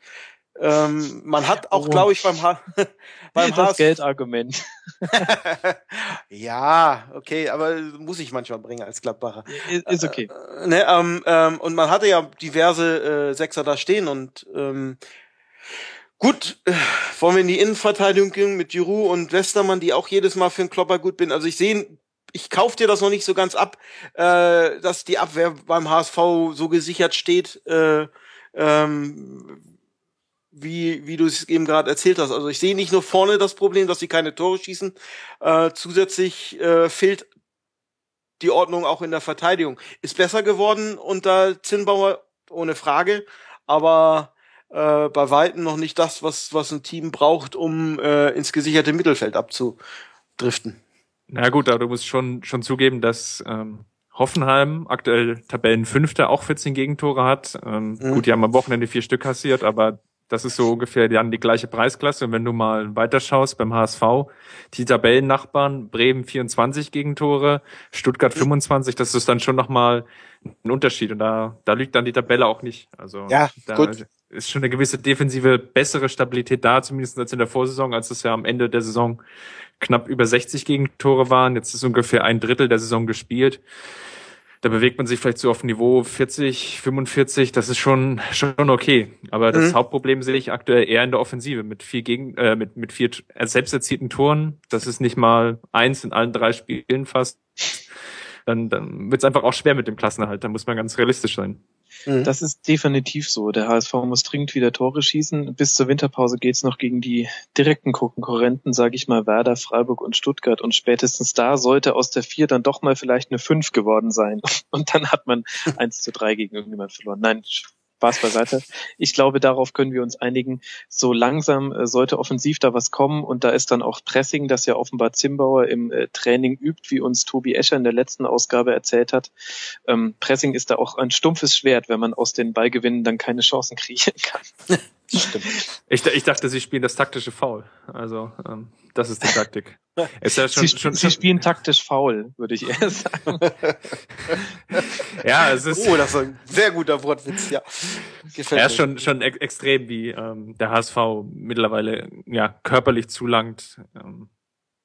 ähm, man hat auch, oh. glaube ich, beim, ha beim das HS Geldargument. ja, okay, aber muss ich manchmal bringen als Gladbacher. Ist okay. Äh, ne, ähm, ähm, und man hatte ja diverse äh, Sechser da stehen und ähm, Gut, äh, wollen wir in die Innenverteidigung gehen mit Giroud und Westermann, die auch jedes Mal für einen Klopper gut bin. Also ich sehe, ich kauf dir das noch nicht so ganz ab, äh, dass die Abwehr beim HSV so gesichert steht, äh, ähm, wie, wie du es eben gerade erzählt hast. Also ich sehe nicht nur vorne das Problem, dass sie keine Tore schießen, äh, zusätzlich äh, fehlt die Ordnung auch in der Verteidigung. Ist besser geworden unter Zinnbauer, ohne Frage, aber äh, bei Weitem noch nicht das, was, was ein Team braucht, um äh, ins gesicherte Mittelfeld abzudriften. Na gut, aber du musst schon, schon zugeben, dass ähm, Hoffenheim aktuell Tabellenfünfter auch 14 Gegentore hat. Ähm, mhm. Gut, die haben am Wochenende vier Stück kassiert, aber das ist so ungefähr dann die gleiche Preisklasse. Und wenn du mal weiterschaust beim HSV, die Tabellennachbarn, Bremen 24 Gegentore, Stuttgart 25, das ist dann schon nochmal ein Unterschied. Und da, da liegt dann die Tabelle auch nicht. Also ja, da gut. ist schon eine gewisse defensive, bessere Stabilität da, zumindest als in der Vorsaison, als es ja am Ende der Saison knapp über 60 Gegentore waren. Jetzt ist ungefähr ein Drittel der Saison gespielt da bewegt man sich vielleicht so auf Niveau 40, 45, das ist schon schon okay. Aber das mhm. Hauptproblem sehe ich aktuell eher in der Offensive mit vier gegen äh, mit mit vier selbst erzielten Toren. Das ist nicht mal eins in allen drei Spielen fast. Dann dann wird es einfach auch schwer mit dem Klassenerhalt. Da muss man ganz realistisch sein. Mhm. Das ist definitiv so. Der HSV muss dringend wieder Tore schießen. Bis zur Winterpause geht's noch gegen die direkten Konkurrenten, sage ich mal, Werder, Freiburg und Stuttgart. Und spätestens da sollte aus der vier dann doch mal vielleicht eine fünf geworden sein. Und dann hat man eins zu drei gegen irgendjemand verloren. Nein, Spaß beiseite. Ich glaube, darauf können wir uns einigen. So langsam äh, sollte offensiv da was kommen und da ist dann auch Pressing, das ja offenbar Zimbauer im äh, Training übt, wie uns Tobi Escher in der letzten Ausgabe erzählt hat. Ähm, Pressing ist da auch ein stumpfes Schwert, wenn man aus den Ballgewinnen dann keine Chancen kreieren kann. Stimmt. Ich, ich dachte, sie spielen das taktische Foul. Also ähm, das ist die Taktik. Ist ja schon, sie, schon, sie spielen taktisch faul, würde ich eher sagen. ja, es ist. Oh, das ist ein sehr guter Wortwitz, ja. Gefällt er ist schon, schon ex extrem, wie ähm, der HSV mittlerweile ja körperlich zulangt. Ähm,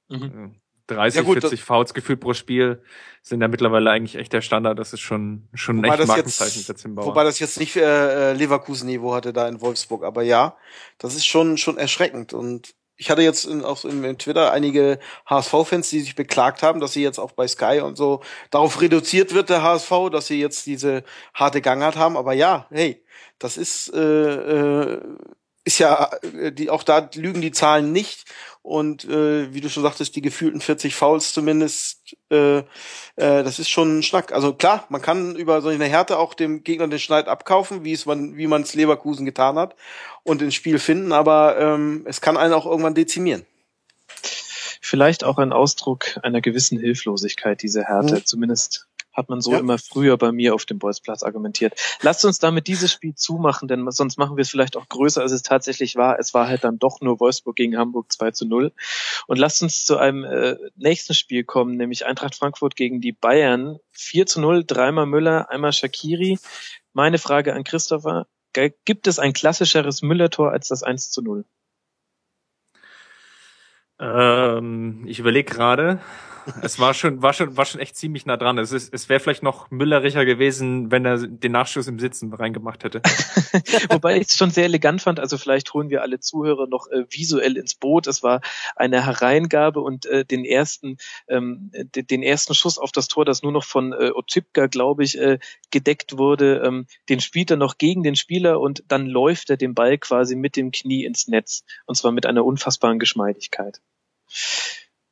mhm. 30, ja, gut, 40 Fouls gefühlt pro Spiel sind ja mittlerweile eigentlich echt der Standard. Das ist schon schon ein echt Markenzeichen jetzt, der Wobei das jetzt nicht äh, Leverkusen-Niveau hatte da in Wolfsburg, aber ja, das ist schon schon erschreckend. Und ich hatte jetzt in, auch in, in Twitter einige HSV-Fans, die sich beklagt haben, dass sie jetzt auch bei Sky und so darauf reduziert wird, der HSV, dass sie jetzt diese harte Gangart haben. Aber ja, hey, das ist äh, äh, ist ja, äh, die, auch da lügen die Zahlen nicht. Und äh, wie du schon sagtest, die gefühlten 40 Fouls zumindest, äh, äh, das ist schon ein Schnack. Also klar, man kann über solche Härte auch dem Gegner den Schneid abkaufen, wie es man, wie man es Leverkusen getan hat und ins Spiel finden, aber ähm, es kann einen auch irgendwann dezimieren. Vielleicht auch ein Ausdruck einer gewissen Hilflosigkeit, diese Härte, mhm. zumindest hat man so ja. immer früher bei mir auf dem Bolzplatz argumentiert. Lasst uns damit dieses Spiel zumachen, denn sonst machen wir es vielleicht auch größer, als es tatsächlich war. Es war halt dann doch nur Wolfsburg gegen Hamburg 2 zu 0. Und lasst uns zu einem äh, nächsten Spiel kommen, nämlich Eintracht Frankfurt gegen die Bayern. 4 zu 0, dreimal Müller, einmal Shakiri. Meine Frage an Christopher, gibt es ein klassischeres Müller-Tor als das 1 zu 0? Ähm, ich überlege gerade. Es war schon, war schon, war schon echt ziemlich nah dran. Es ist, es wäre vielleicht noch müllericher gewesen, wenn er den Nachschuss im Sitzen reingemacht hätte. Wobei ich es schon sehr elegant fand. Also vielleicht holen wir alle Zuhörer noch äh, visuell ins Boot. Es war eine Hereingabe und äh, den ersten, ähm, den ersten Schuss auf das Tor, das nur noch von äh, Otipka, glaube ich, äh, gedeckt wurde. Ähm, den spielt er noch gegen den Spieler und dann läuft er den Ball quasi mit dem Knie ins Netz. Und zwar mit einer unfassbaren Geschmeidigkeit.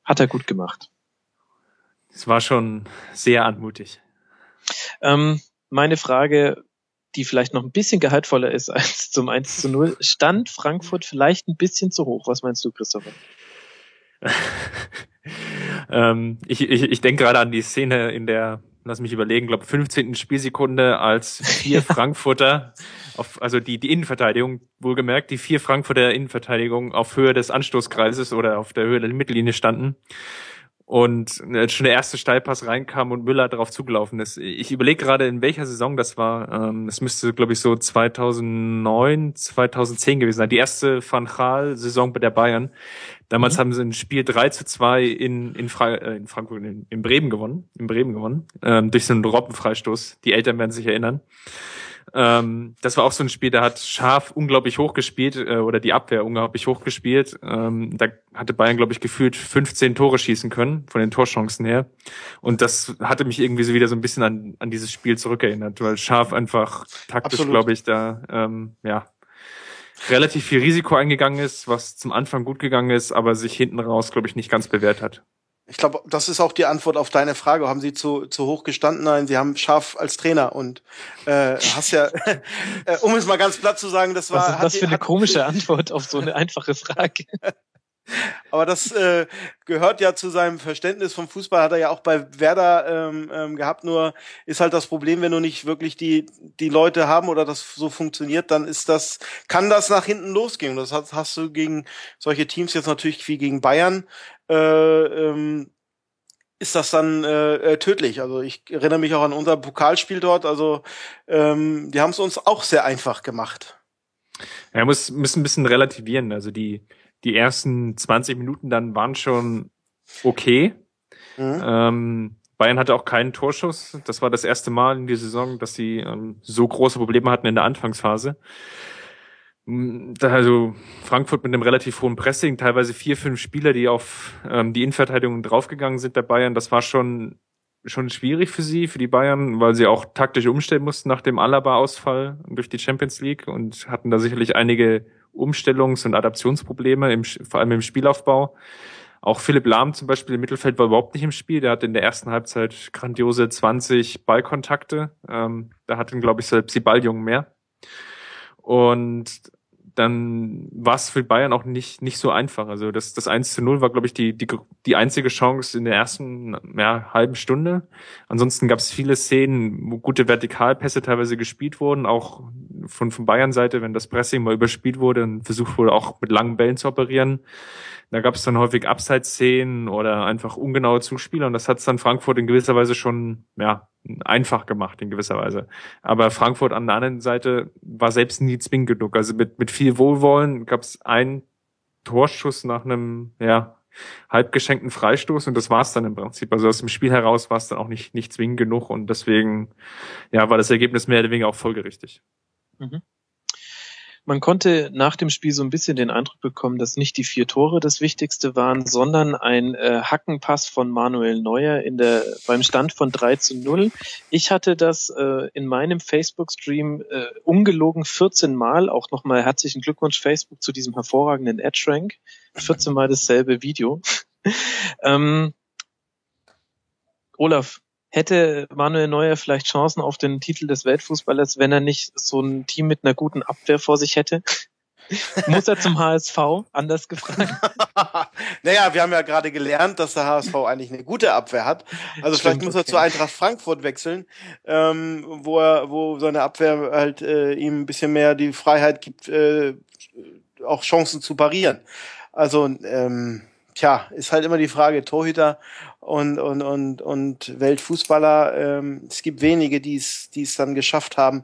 Hat er gut gemacht. Es war schon sehr anmutig. Ähm, meine Frage, die vielleicht noch ein bisschen gehaltvoller ist als zum 1 zu 0. Stand Frankfurt vielleicht ein bisschen zu hoch? Was meinst du, Christopher? ähm, ich ich, ich denke gerade an die Szene in der, lass mich überlegen, glaube 15. Spielsekunde, als vier Frankfurter auf, also die, die Innenverteidigung, wohlgemerkt, die vier Frankfurter Innenverteidigung auf Höhe des Anstoßkreises oder auf der Höhe der Mittellinie standen und schon der erste Steilpass reinkam und Müller darauf zugelaufen ist. Ich überlege gerade, in welcher Saison das war. Ähm, es müsste, glaube ich, so 2009, 2010 gewesen sein. Die erste Van Gaal-Saison bei der Bayern. Damals mhm. haben sie ein Spiel 3 zu 2 in, in, Fra äh, in Frankfurt, in, in Bremen gewonnen, in Bremen gewonnen, ähm, durch so einen Robbenfreistoß. Die Eltern werden sich erinnern. Ähm, das war auch so ein Spiel, da hat Scharf unglaublich hochgespielt äh, oder die Abwehr unglaublich hochgespielt. Ähm, da hatte Bayern, glaube ich, gefühlt 15 Tore schießen können von den Torchancen her. Und das hatte mich irgendwie so wieder so ein bisschen an, an dieses Spiel zurückerinnert, weil Scharf einfach taktisch, glaube ich, da ähm, ja relativ viel Risiko eingegangen ist, was zum Anfang gut gegangen ist, aber sich hinten raus, glaube ich, nicht ganz bewährt hat. Ich glaube, das ist auch die Antwort auf deine Frage. Haben Sie zu, zu hoch gestanden? Nein, Sie haben scharf als Trainer und äh, hast ja, äh, um es mal ganz platt zu sagen, das war. Was ist das für eine komische Antwort auf so eine einfache Frage? Aber das äh, gehört ja zu seinem Verständnis vom Fußball, hat er ja auch bei Werder ähm, ähm, gehabt. Nur ist halt das Problem, wenn du nicht wirklich die die Leute haben oder das so funktioniert, dann ist das kann das nach hinten losgehen. Das hast, hast du gegen solche Teams jetzt natürlich wie gegen Bayern. Äh, ähm, ist das dann äh, äh, tödlich. Also ich erinnere mich auch an unser Pokalspiel dort. Also ähm, die haben es uns auch sehr einfach gemacht. Ja, muss müssen ein bisschen relativieren. Also die die ersten 20 Minuten dann waren schon okay. Mhm. Ähm, Bayern hatte auch keinen Torschuss. Das war das erste Mal in der Saison, dass sie ähm, so große Probleme hatten in der Anfangsphase. Mm, also Frankfurt mit einem relativ hohen Pressing, teilweise vier, fünf Spieler, die auf ähm, die Innenverteidigung draufgegangen sind der Bayern. Das war schon schon schwierig für sie, für die Bayern, weil sie auch taktisch umstellen mussten nach dem Alaba-Ausfall durch die Champions League und hatten da sicherlich einige Umstellungs- und Adaptionsprobleme, im, vor allem im Spielaufbau. Auch Philipp Lahm zum Beispiel im Mittelfeld war überhaupt nicht im Spiel. Der hat in der ersten Halbzeit grandiose 20 Ballkontakte. Ähm, da hatten, glaube ich, selbst die Balljungen mehr. Und dann war es für Bayern auch nicht, nicht so einfach. Also das, das 1 zu 0 war, glaube ich, die, die, die einzige Chance in der ersten ja, halben Stunde. Ansonsten gab es viele Szenen, wo gute Vertikalpässe teilweise gespielt wurden, auch von, von Bayern-Seite, wenn das Pressing mal überspielt wurde und versucht wurde, auch mit langen Bällen zu operieren. Da gab es dann häufig Abseits-Szenen oder einfach ungenaue Zuspieler und das hat es dann Frankfurt in gewisser Weise schon ja, einfach gemacht in gewisser Weise. Aber Frankfurt an der anderen Seite war selbst nie zwingend genug. Also mit, mit viel Wohlwollen gab es einen Torschuss nach einem ja, halb geschenkten Freistoß und das war es dann im Prinzip. Also aus dem Spiel heraus war es dann auch nicht, nicht zwingend genug und deswegen ja, war das Ergebnis mehr oder weniger auch folgerichtig. Mhm. Man konnte nach dem Spiel so ein bisschen den Eindruck bekommen, dass nicht die vier Tore das Wichtigste waren, sondern ein äh, Hackenpass von Manuel Neuer in der, beim Stand von 3 zu 0. Ich hatte das äh, in meinem Facebook-Stream äh, ungelogen 14 Mal, auch nochmal herzlichen Glückwunsch Facebook zu diesem hervorragenden Ad-Rank. 14 Mal dasselbe Video. ähm, Olaf, hätte Manuel Neuer vielleicht Chancen auf den Titel des Weltfußballers, wenn er nicht so ein Team mit einer guten Abwehr vor sich hätte? Muss er zum HSV? Anders gefragt. naja, wir haben ja gerade gelernt, dass der HSV eigentlich eine gute Abwehr hat. Also Stimmt, vielleicht muss er okay. zu Eintracht Frankfurt wechseln, ähm, wo er, wo seine Abwehr halt äh, ihm ein bisschen mehr die Freiheit gibt, äh, auch Chancen zu parieren. Also ähm, tja, ist halt immer die Frage Torhüter und und und und Weltfußballer. Ähm, es gibt wenige, die es die es dann geschafft haben.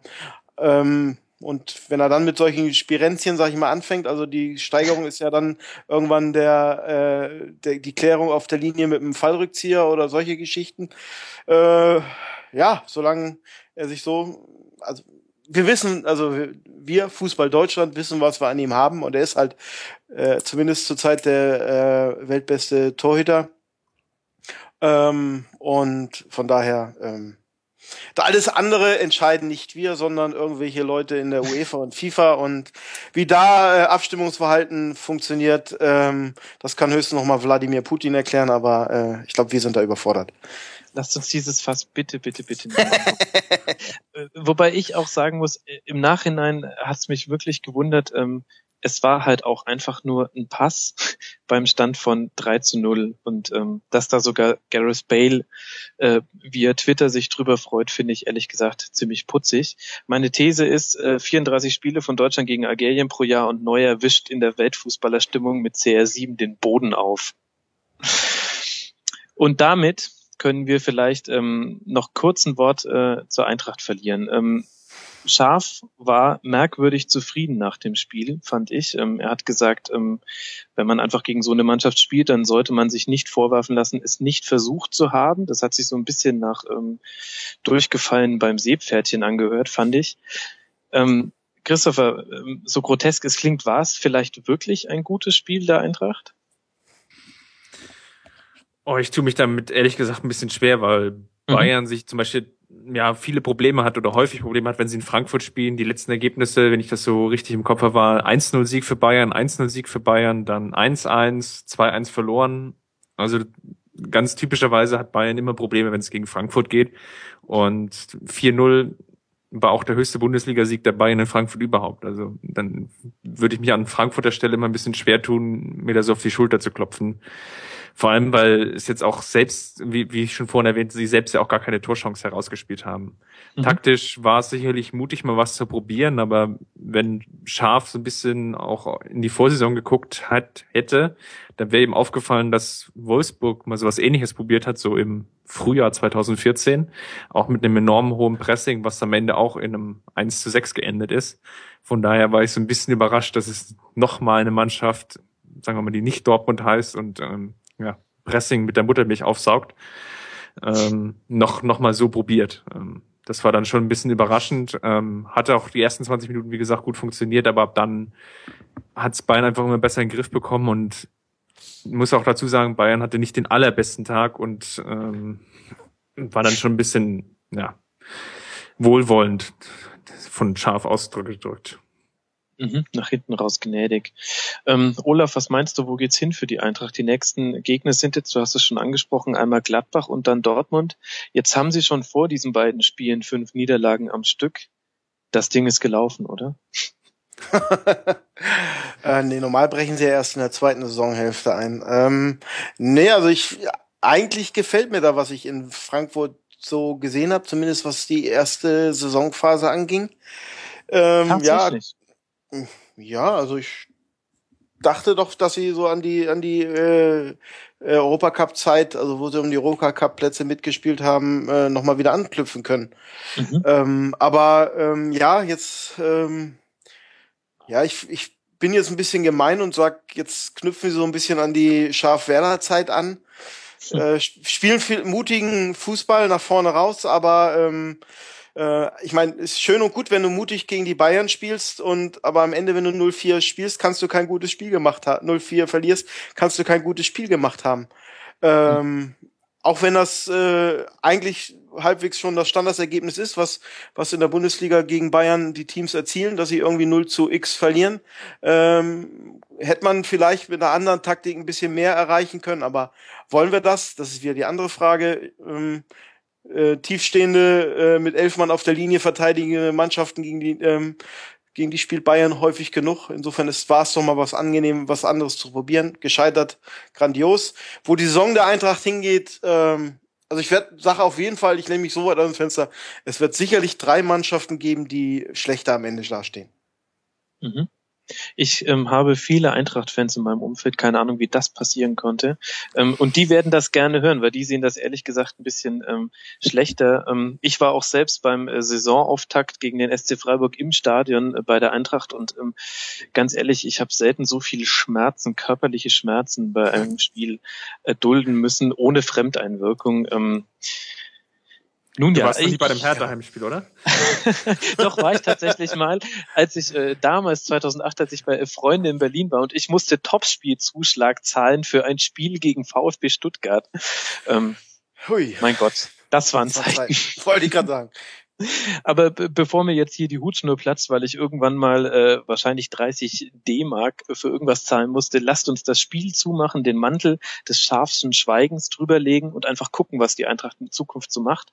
Ähm, und wenn er dann mit solchen Spirenzchen, sag ich mal, anfängt, also die Steigerung ist ja dann irgendwann der, äh, der die Klärung auf der Linie mit einem Fallrückzieher oder solche Geschichten. Äh, ja, solange er sich so, also wir wissen, also wir, Fußball Deutschland, wissen, was wir an ihm haben und er ist halt äh, zumindest zurzeit der äh, weltbeste Torhüter. Ähm, und von daher, ähm, da alles andere entscheiden nicht wir, sondern irgendwelche Leute in der UEFA und FIFA und wie da äh, Abstimmungsverhalten funktioniert, ähm, das kann höchstens noch mal Wladimir Putin erklären, aber äh, ich glaube, wir sind da überfordert. Lasst uns dieses Fass bitte, bitte, bitte nicht äh, Wobei ich auch sagen muss, äh, im Nachhinein hat es mich wirklich gewundert, ähm, es war halt auch einfach nur ein Pass beim Stand von 3 zu 0 und ähm, dass da sogar Gareth Bale äh, via Twitter sich drüber freut, finde ich ehrlich gesagt ziemlich putzig. Meine These ist, äh, 34 Spiele von Deutschland gegen Algerien pro Jahr und Neuer wischt in der Weltfußballerstimmung mit CR7 den Boden auf. Und damit können wir vielleicht ähm, noch kurz ein Wort äh, zur Eintracht verlieren. Ähm, Scharf war merkwürdig zufrieden nach dem Spiel, fand ich. Ähm, er hat gesagt, ähm, wenn man einfach gegen so eine Mannschaft spielt, dann sollte man sich nicht vorwerfen lassen, es nicht versucht zu haben. Das hat sich so ein bisschen nach ähm, durchgefallen beim Seepferdchen angehört, fand ich. Christopher, so grotesk es klingt, war es vielleicht wirklich ein gutes Spiel der Eintracht? Oh, ich tue mich damit ehrlich gesagt ein bisschen schwer, weil mhm. Bayern sich zum Beispiel ja viele Probleme hat oder häufig Probleme hat, wenn sie in Frankfurt spielen. Die letzten Ergebnisse, wenn ich das so richtig im Kopf habe, war 1-0 Sieg für Bayern, 1-0 Sieg für Bayern, dann 1-1, 2-1 verloren. Also ganz typischerweise hat Bayern immer Probleme, wenn es gegen Frankfurt geht. Und 4-0 war auch der höchste Bundesligasieg der Bayern in Frankfurt überhaupt. Also dann würde ich mich an Frankfurter Stelle immer ein bisschen schwer tun, mir da so auf die Schulter zu klopfen. Vor allem, weil es jetzt auch selbst, wie, wie ich schon vorhin erwähnt, sie selbst ja auch gar keine Torchance herausgespielt haben. Mhm. Taktisch war es sicherlich mutig, mal was zu probieren, aber wenn Scharf so ein bisschen auch in die Vorsaison geguckt hat, hätte, dann wäre ihm aufgefallen, dass Wolfsburg mal so was ähnliches probiert hat, so im Frühjahr 2014, auch mit einem enormen hohen Pressing, was am Ende auch in einem 1 zu 6 geendet ist. Von daher war ich so ein bisschen überrascht, dass es nochmal eine Mannschaft, sagen wir mal, die nicht Dortmund heißt und ähm, ja, Pressing mit der Muttermilch aufsaugt, ähm, noch, noch mal so probiert. Ähm, das war dann schon ein bisschen überraschend. Ähm, hatte auch die ersten 20 Minuten, wie gesagt, gut funktioniert, aber ab dann hat's Bayern einfach immer besser in den Griff bekommen und muss auch dazu sagen, Bayern hatte nicht den allerbesten Tag und ähm, war dann schon ein bisschen, ja, wohlwollend von scharf ausgedrückt. Mhm, nach hinten raus gnädig. Ähm, Olaf, was meinst du, wo geht's hin für die Eintracht? Die nächsten Gegner sind jetzt, du hast es schon angesprochen, einmal Gladbach und dann Dortmund. Jetzt haben sie schon vor diesen beiden Spielen fünf Niederlagen am Stück. Das Ding ist gelaufen, oder? äh, nee, normal brechen sie ja erst in der zweiten Saisonhälfte ein. Ähm, nee, also ich eigentlich gefällt mir da, was ich in Frankfurt so gesehen habe, zumindest was die erste Saisonphase anging. Ähm, ja, ja, also ich dachte doch, dass sie so an die an die äh, Europacup Zeit, also wo sie um die Europacup Plätze mitgespielt haben, äh, noch mal wieder anknüpfen können. Mhm. Ähm, aber ähm, ja, jetzt ähm, ja, ich ich bin jetzt ein bisschen gemein und sag, jetzt knüpfen sie so ein bisschen an die Scharf-Werner-Zeit an. Mhm. Äh, spielen viel mutigen Fußball nach vorne raus, aber ähm, äh, ich meine, ist schön und gut, wenn du mutig gegen die Bayern spielst und aber am Ende, wenn du 0-4 spielst, kannst du kein gutes Spiel gemacht haben. 0-4 verlierst, kannst du kein gutes Spiel gemacht haben. Ähm. Auch wenn das äh, eigentlich halbwegs schon das Standardsergebnis ist, was, was in der Bundesliga gegen Bayern die Teams erzielen, dass sie irgendwie 0 zu X verlieren, ähm, hätte man vielleicht mit einer anderen Taktik ein bisschen mehr erreichen können, aber wollen wir das? Das ist wieder die andere Frage. Ähm, äh, tiefstehende, äh, mit elf Mann auf der Linie verteidigende Mannschaften gegen die, ähm, gegen die spielt Bayern häufig genug. Insofern war es doch mal was angenehm, was anderes zu probieren. Gescheitert, grandios. Wo die Saison der Eintracht hingeht, ähm, also ich werde sage auf jeden Fall, ich lehne mich so weit aus dem Fenster, es wird sicherlich drei Mannschaften geben, die schlechter am Ende dastehen. Mhm. Ich ähm, habe viele Eintracht-Fans in meinem Umfeld, keine Ahnung, wie das passieren konnte. Ähm, und die werden das gerne hören, weil die sehen das ehrlich gesagt ein bisschen ähm, schlechter. Ähm, ich war auch selbst beim äh, Saisonauftakt gegen den SC Freiburg im Stadion äh, bei der Eintracht und ähm, ganz ehrlich, ich habe selten so viele Schmerzen, körperliche Schmerzen bei einem Spiel äh, dulden müssen, ohne Fremdeinwirkung. Nun du ja, warst ich, nicht bei dem Hertha-Heimspiel, oder? Doch, war ich tatsächlich mal, als ich äh, damals, 2008, als ich bei äh, Freunden in Berlin war und ich musste Topspielzuschlag zahlen für ein Spiel gegen VfB Stuttgart. Ähm, Hui. Mein Gott, das waren Zeiten. Zeit. Wollte ich gerade sagen. Aber bevor mir jetzt hier die Hutschnur platzt, weil ich irgendwann mal äh, wahrscheinlich 30 D-Mark für irgendwas zahlen musste, lasst uns das Spiel zumachen, den Mantel des scharfsten Schweigens drüberlegen und einfach gucken, was die Eintracht in Zukunft so macht.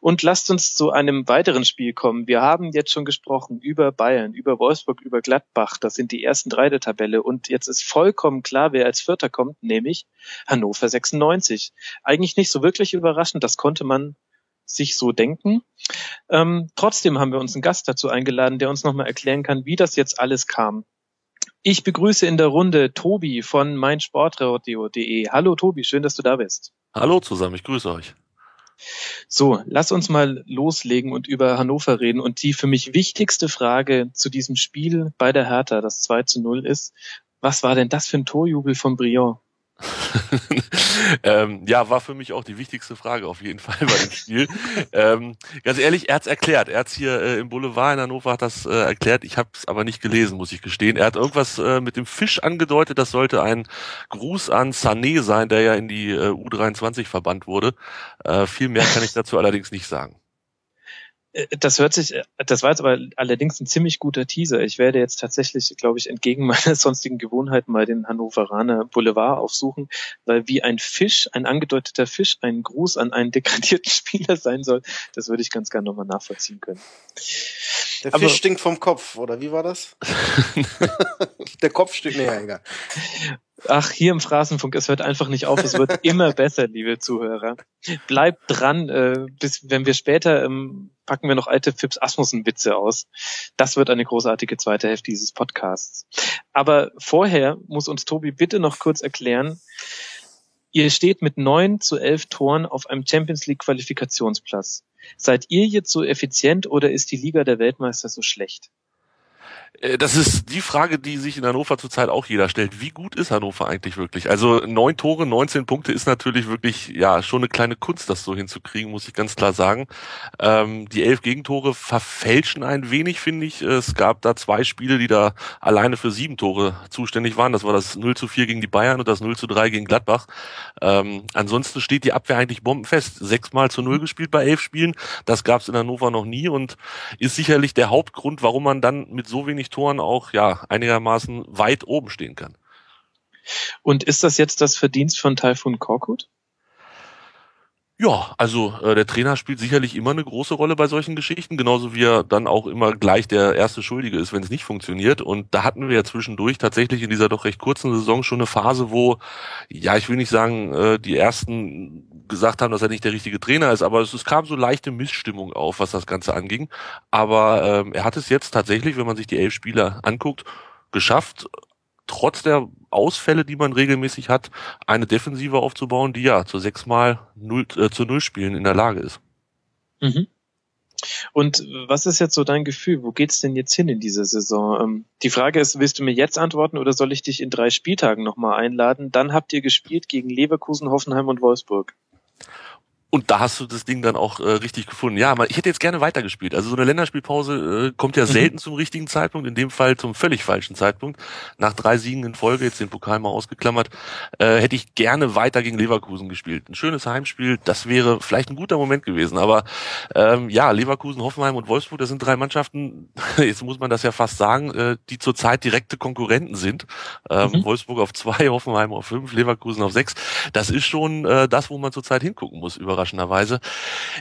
Und lasst uns zu einem weiteren Spiel kommen. Wir haben jetzt schon gesprochen über Bayern, über Wolfsburg, über Gladbach. Das sind die ersten drei der Tabelle. Und jetzt ist vollkommen klar, wer als Vierter kommt, nämlich Hannover 96. Eigentlich nicht so wirklich überraschend. Das konnte man sich so denken. Ähm, trotzdem haben wir uns einen Gast dazu eingeladen, der uns nochmal erklären kann, wie das jetzt alles kam. Ich begrüße in der Runde Tobi von meinsportradio.de. Hallo Tobi, schön, dass du da bist. Hallo zusammen, ich grüße euch. So, lass uns mal loslegen und über Hannover reden. Und die für mich wichtigste Frage zu diesem Spiel bei der Hertha, das 2 zu 0 ist, was war denn das für ein Torjubel von Briand? ähm, ja, war für mich auch die wichtigste Frage auf jeden Fall bei dem Spiel. ähm, ganz ehrlich, er hat's erklärt. Er hat's hier äh, im Boulevard in Hannover hat das äh, erklärt. Ich habe es aber nicht gelesen, muss ich gestehen. Er hat irgendwas äh, mit dem Fisch angedeutet. Das sollte ein Gruß an Sané sein, der ja in die äh, U23 verbannt wurde. Äh, viel mehr kann ich dazu allerdings nicht sagen. Äh, das hört sich, äh, das war jetzt aber allerdings ein ziemlich guter Teaser. Ich werde jetzt tatsächlich, glaube ich, entgegen meiner sonstigen Gewohnheit mal den Hannoveraner Boulevard aufsuchen, weil wie ein Fisch, ein angedeuteter Fisch, ein Gruß an einen degradierten Spieler sein soll, das würde ich ganz gerne nochmal nachvollziehen können. Der aber, Fisch stinkt vom Kopf, oder wie war das? Der Kopf stinkt, nee, egal. Ach, hier im Phrasenfunk, es hört einfach nicht auf, es wird immer besser, liebe Zuhörer. Bleibt dran, äh, bis wenn wir später ähm, packen wir noch alte Fips Asmussen-Witze aus. Das wird eine großartige zweite Hälfte dieses Podcasts. Aber vorher muss uns Tobi bitte noch kurz erklären, ihr steht mit neun zu elf Toren auf einem Champions League Qualifikationsplatz. Seid ihr jetzt so effizient oder ist die Liga der Weltmeister so schlecht? Äh, das ist die Frage, die sich in Hannover zurzeit auch jeder stellt. Wie gut ist Hannover eigentlich wirklich? Also neun Tore, 19 Punkte ist natürlich wirklich ja schon eine kleine Kunst, das so hinzukriegen, muss ich ganz klar sagen. Ähm, die elf Gegentore verfälschen ein wenig, finde ich. Es gab da zwei Spiele, die da alleine für sieben Tore zuständig waren. Das war das 0 zu 4 gegen die Bayern und das 0 zu 3 gegen Gladbach. Ähm, ansonsten steht die Abwehr eigentlich bombenfest. Sechsmal zu null gespielt bei elf Spielen. Das gab es in Hannover noch nie und ist sicherlich der Hauptgrund, warum man dann mit so wenig Toren auch ja einigermaßen weit oben stehen kann. Und ist das jetzt das Verdienst von Taifun Korkut? Ja, also äh, der Trainer spielt sicherlich immer eine große Rolle bei solchen Geschichten, genauso wie er dann auch immer gleich der erste Schuldige ist, wenn es nicht funktioniert. Und da hatten wir ja zwischendurch tatsächlich in dieser doch recht kurzen Saison schon eine Phase, wo, ja, ich will nicht sagen, äh, die ersten gesagt haben, dass er nicht der richtige Trainer ist, aber es, es kam so leichte Missstimmung auf, was das Ganze anging. Aber ähm, er hat es jetzt tatsächlich, wenn man sich die elf Spieler anguckt, geschafft, trotz der Ausfälle, die man regelmäßig hat, eine Defensive aufzubauen, die ja zu sechsmal null, äh, zu null Spielen in der Lage ist. Mhm. Und was ist jetzt so dein Gefühl? Wo geht's denn jetzt hin in dieser Saison? Ähm, die Frage ist, willst du mir jetzt antworten oder soll ich dich in drei Spieltagen nochmal einladen? Dann habt ihr gespielt gegen Leverkusen, Hoffenheim und Wolfsburg. Und da hast du das Ding dann auch äh, richtig gefunden. Ja, ich hätte jetzt gerne weitergespielt. Also so eine Länderspielpause äh, kommt ja mhm. selten zum richtigen Zeitpunkt, in dem Fall zum völlig falschen Zeitpunkt. Nach drei Siegen in Folge, jetzt den Pokal mal ausgeklammert, äh, hätte ich gerne weiter gegen Leverkusen gespielt. Ein schönes Heimspiel, das wäre vielleicht ein guter Moment gewesen. Aber ähm, ja, Leverkusen, Hoffenheim und Wolfsburg, das sind drei Mannschaften, jetzt muss man das ja fast sagen, äh, die zurzeit direkte Konkurrenten sind. Ähm, mhm. Wolfsburg auf zwei, Hoffenheim auf fünf, Leverkusen auf sechs. Das ist schon äh, das, wo man zurzeit hingucken muss, überraschend überraschenderweise.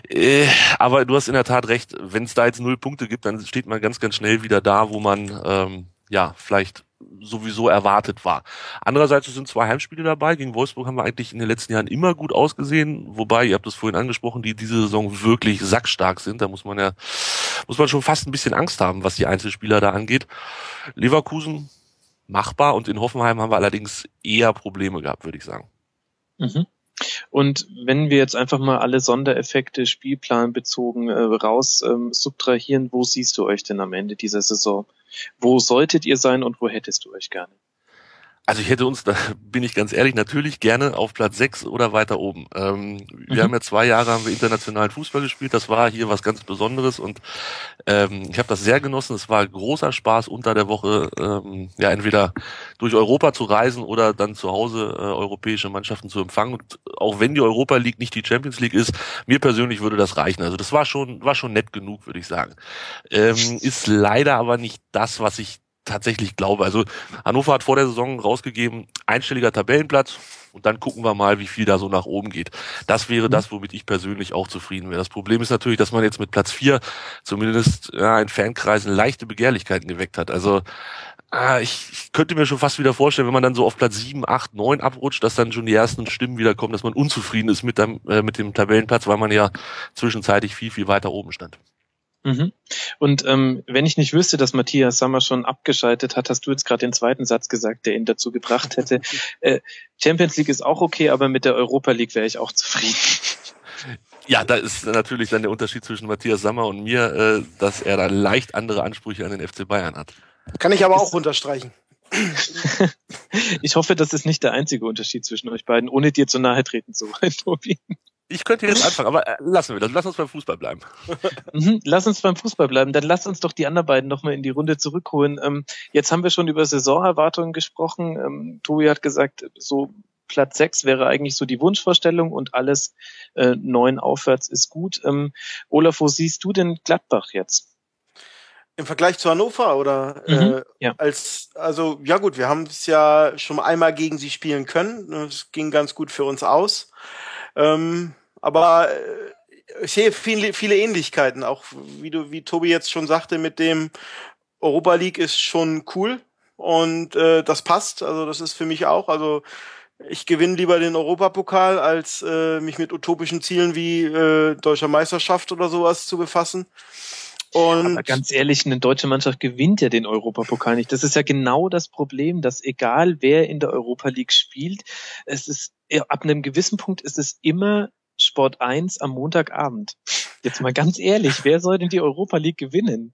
Äh, aber du hast in der Tat recht, wenn es da jetzt null Punkte gibt, dann steht man ganz, ganz schnell wieder da, wo man ähm, ja vielleicht sowieso erwartet war. Andererseits sind zwei Heimspiele dabei. Gegen Wolfsburg haben wir eigentlich in den letzten Jahren immer gut ausgesehen, wobei, ihr habt es vorhin angesprochen, die diese Saison wirklich sackstark sind. Da muss man ja, muss man schon fast ein bisschen Angst haben, was die Einzelspieler da angeht. Leverkusen machbar und in Hoffenheim haben wir allerdings eher Probleme gehabt, würde ich sagen. Mhm. Und wenn wir jetzt einfach mal alle Sondereffekte spielplanbezogen äh, raus ähm, subtrahieren, wo siehst du euch denn am Ende dieser Saison? Wo solltet ihr sein und wo hättest du euch gerne? Also ich hätte uns, da bin ich ganz ehrlich, natürlich gerne auf Platz sechs oder weiter oben. Ähm, wir mhm. haben ja zwei Jahre haben wir internationalen Fußball gespielt. Das war hier was ganz Besonderes und ähm, ich habe das sehr genossen. Es war großer Spaß unter der Woche, ähm, ja entweder durch Europa zu reisen oder dann zu Hause äh, europäische Mannschaften zu empfangen. Und auch wenn die Europa League nicht die Champions League ist, mir persönlich würde das reichen. Also das war schon war schon nett genug, würde ich sagen. Ähm, ist leider aber nicht das, was ich tatsächlich glaube. Also Hannover hat vor der Saison rausgegeben, einstelliger Tabellenplatz und dann gucken wir mal, wie viel da so nach oben geht. Das wäre das, womit ich persönlich auch zufrieden wäre. Das Problem ist natürlich, dass man jetzt mit Platz vier zumindest ja, in Fankreisen leichte Begehrlichkeiten geweckt hat. Also ah, ich, ich könnte mir schon fast wieder vorstellen, wenn man dann so auf Platz sieben, acht, neun abrutscht, dass dann schon die ersten Stimmen wieder kommen, dass man unzufrieden ist mit dem, äh, mit dem Tabellenplatz, weil man ja zwischenzeitlich viel, viel weiter oben stand. Mhm. Und ähm, wenn ich nicht wüsste, dass Matthias Sammer schon abgeschaltet hat, hast du jetzt gerade den zweiten Satz gesagt, der ihn dazu gebracht hätte. Äh, Champions League ist auch okay, aber mit der Europa League wäre ich auch zufrieden. Ja, da ist natürlich dann der Unterschied zwischen Matthias Sammer und mir, äh, dass er da leicht andere Ansprüche an den FC Bayern hat. Kann ich aber auch unterstreichen. ich hoffe, das ist nicht der einzige Unterschied zwischen euch beiden, ohne dir zu nahe treten zu wollen, Tobi. Ich könnte jetzt anfangen, aber äh, lassen wir das. Lass uns beim Fußball bleiben. Mhm, lass uns beim Fußball bleiben. Dann lass uns doch die anderen beiden nochmal in die Runde zurückholen. Ähm, jetzt haben wir schon über Saisonerwartungen gesprochen. Ähm, Tobi hat gesagt, so Platz sechs wäre eigentlich so die Wunschvorstellung und alles äh, neun aufwärts ist gut. Ähm, Olaf, wo siehst du denn Gladbach jetzt? Im Vergleich zu Hannover oder mhm, äh, ja. als also ja gut, wir haben es ja schon einmal gegen sie spielen können. Es ging ganz gut für uns aus. Ähm, aber äh, ich sehe viele, viele Ähnlichkeiten, auch wie du, wie Tobi jetzt schon sagte, mit dem Europa League ist schon cool und äh, das passt. Also das ist für mich auch. Also ich gewinne lieber den Europapokal, als äh, mich mit utopischen Zielen wie äh, deutscher Meisterschaft oder sowas zu befassen. Und Aber ganz ehrlich, eine deutsche Mannschaft gewinnt ja den Europapokal nicht. Das ist ja genau das Problem, dass egal wer in der Europa League spielt, es ist ab einem gewissen Punkt ist es immer Sport 1 am Montagabend. Jetzt mal ganz ehrlich, wer soll denn die Europa League gewinnen?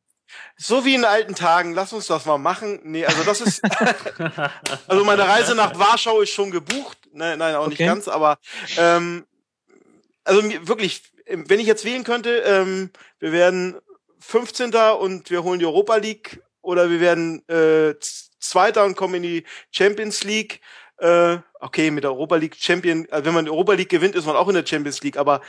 So wie in alten Tagen, lass uns das mal machen. Nee, also das ist also meine Reise nach Warschau ist schon gebucht. Nein, nein, auch okay. nicht ganz, aber ähm, also wirklich, wenn ich jetzt wählen könnte, ähm, wir werden 15. und wir holen die Europa League oder wir werden äh, Zweiter und kommen in die Champions League. Äh, okay, mit der Europa League Champion, also wenn man die Europa League gewinnt, ist man auch in der Champions League, aber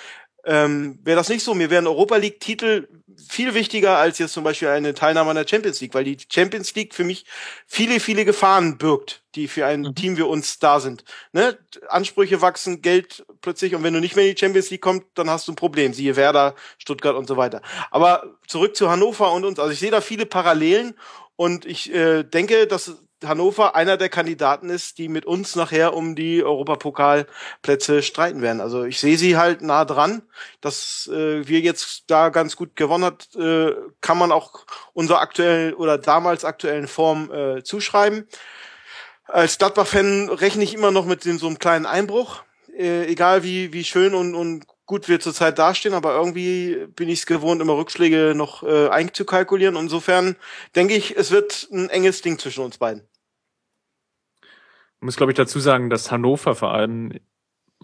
ähm, wäre das nicht so. Mir wären Europa League Titel viel wichtiger als jetzt zum Beispiel eine Teilnahme an der Champions League, weil die Champions League für mich viele, viele Gefahren birgt, die für ein mhm. Team wie uns da sind. Ne? Ansprüche wachsen, Geld plötzlich und wenn du nicht mehr in die Champions League kommst, dann hast du ein Problem. Siehe Werder, Stuttgart und so weiter. Aber zurück zu Hannover und uns. Also ich sehe da viele Parallelen und ich äh, denke, dass Hannover einer der Kandidaten ist, die mit uns nachher um die Europapokalplätze streiten werden. Also ich sehe sie halt nah dran. Dass äh, wir jetzt da ganz gut gewonnen hat, äh, kann man auch unserer aktuellen oder damals aktuellen Form äh, zuschreiben. Als Gladbach-Fan rechne ich immer noch mit so einem kleinen Einbruch. Äh, egal wie, wie schön und, und gut wir zurzeit dastehen, aber irgendwie bin ich es gewohnt, immer Rückschläge noch äh, einzukalkulieren. Insofern denke ich, es wird ein enges Ding zwischen uns beiden. Ich muss, glaube ich, dazu sagen, dass Hannover vor allem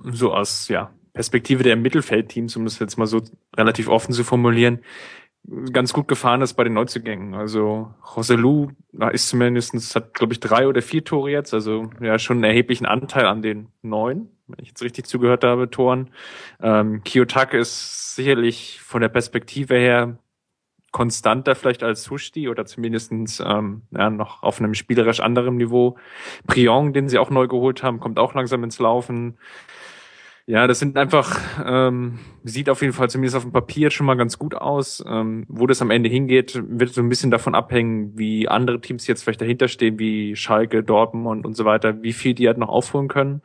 so aus ja, Perspektive der Mittelfeldteams, um das jetzt mal so relativ offen zu formulieren, ganz gut gefahren ist bei den Neuzugängen. Also Roselu ist zumindest, hat glaube ich drei oder vier Tore jetzt, also ja schon einen erheblichen Anteil an den neun, wenn ich jetzt richtig zugehört habe, Toren. Ähm, Kiyotake ist sicherlich von der Perspektive her konstanter vielleicht als Hushti oder zumindestens ähm, ja, noch auf einem spielerisch anderen Niveau. Priong, den sie auch neu geholt haben, kommt auch langsam ins Laufen. Ja, das sind einfach, ähm, sieht auf jeden Fall zumindest auf dem Papier schon mal ganz gut aus. Ähm, wo das am Ende hingeht, wird so ein bisschen davon abhängen, wie andere Teams jetzt vielleicht dahinter stehen, wie Schalke, Dortmund und so weiter, wie viel die halt noch aufholen können.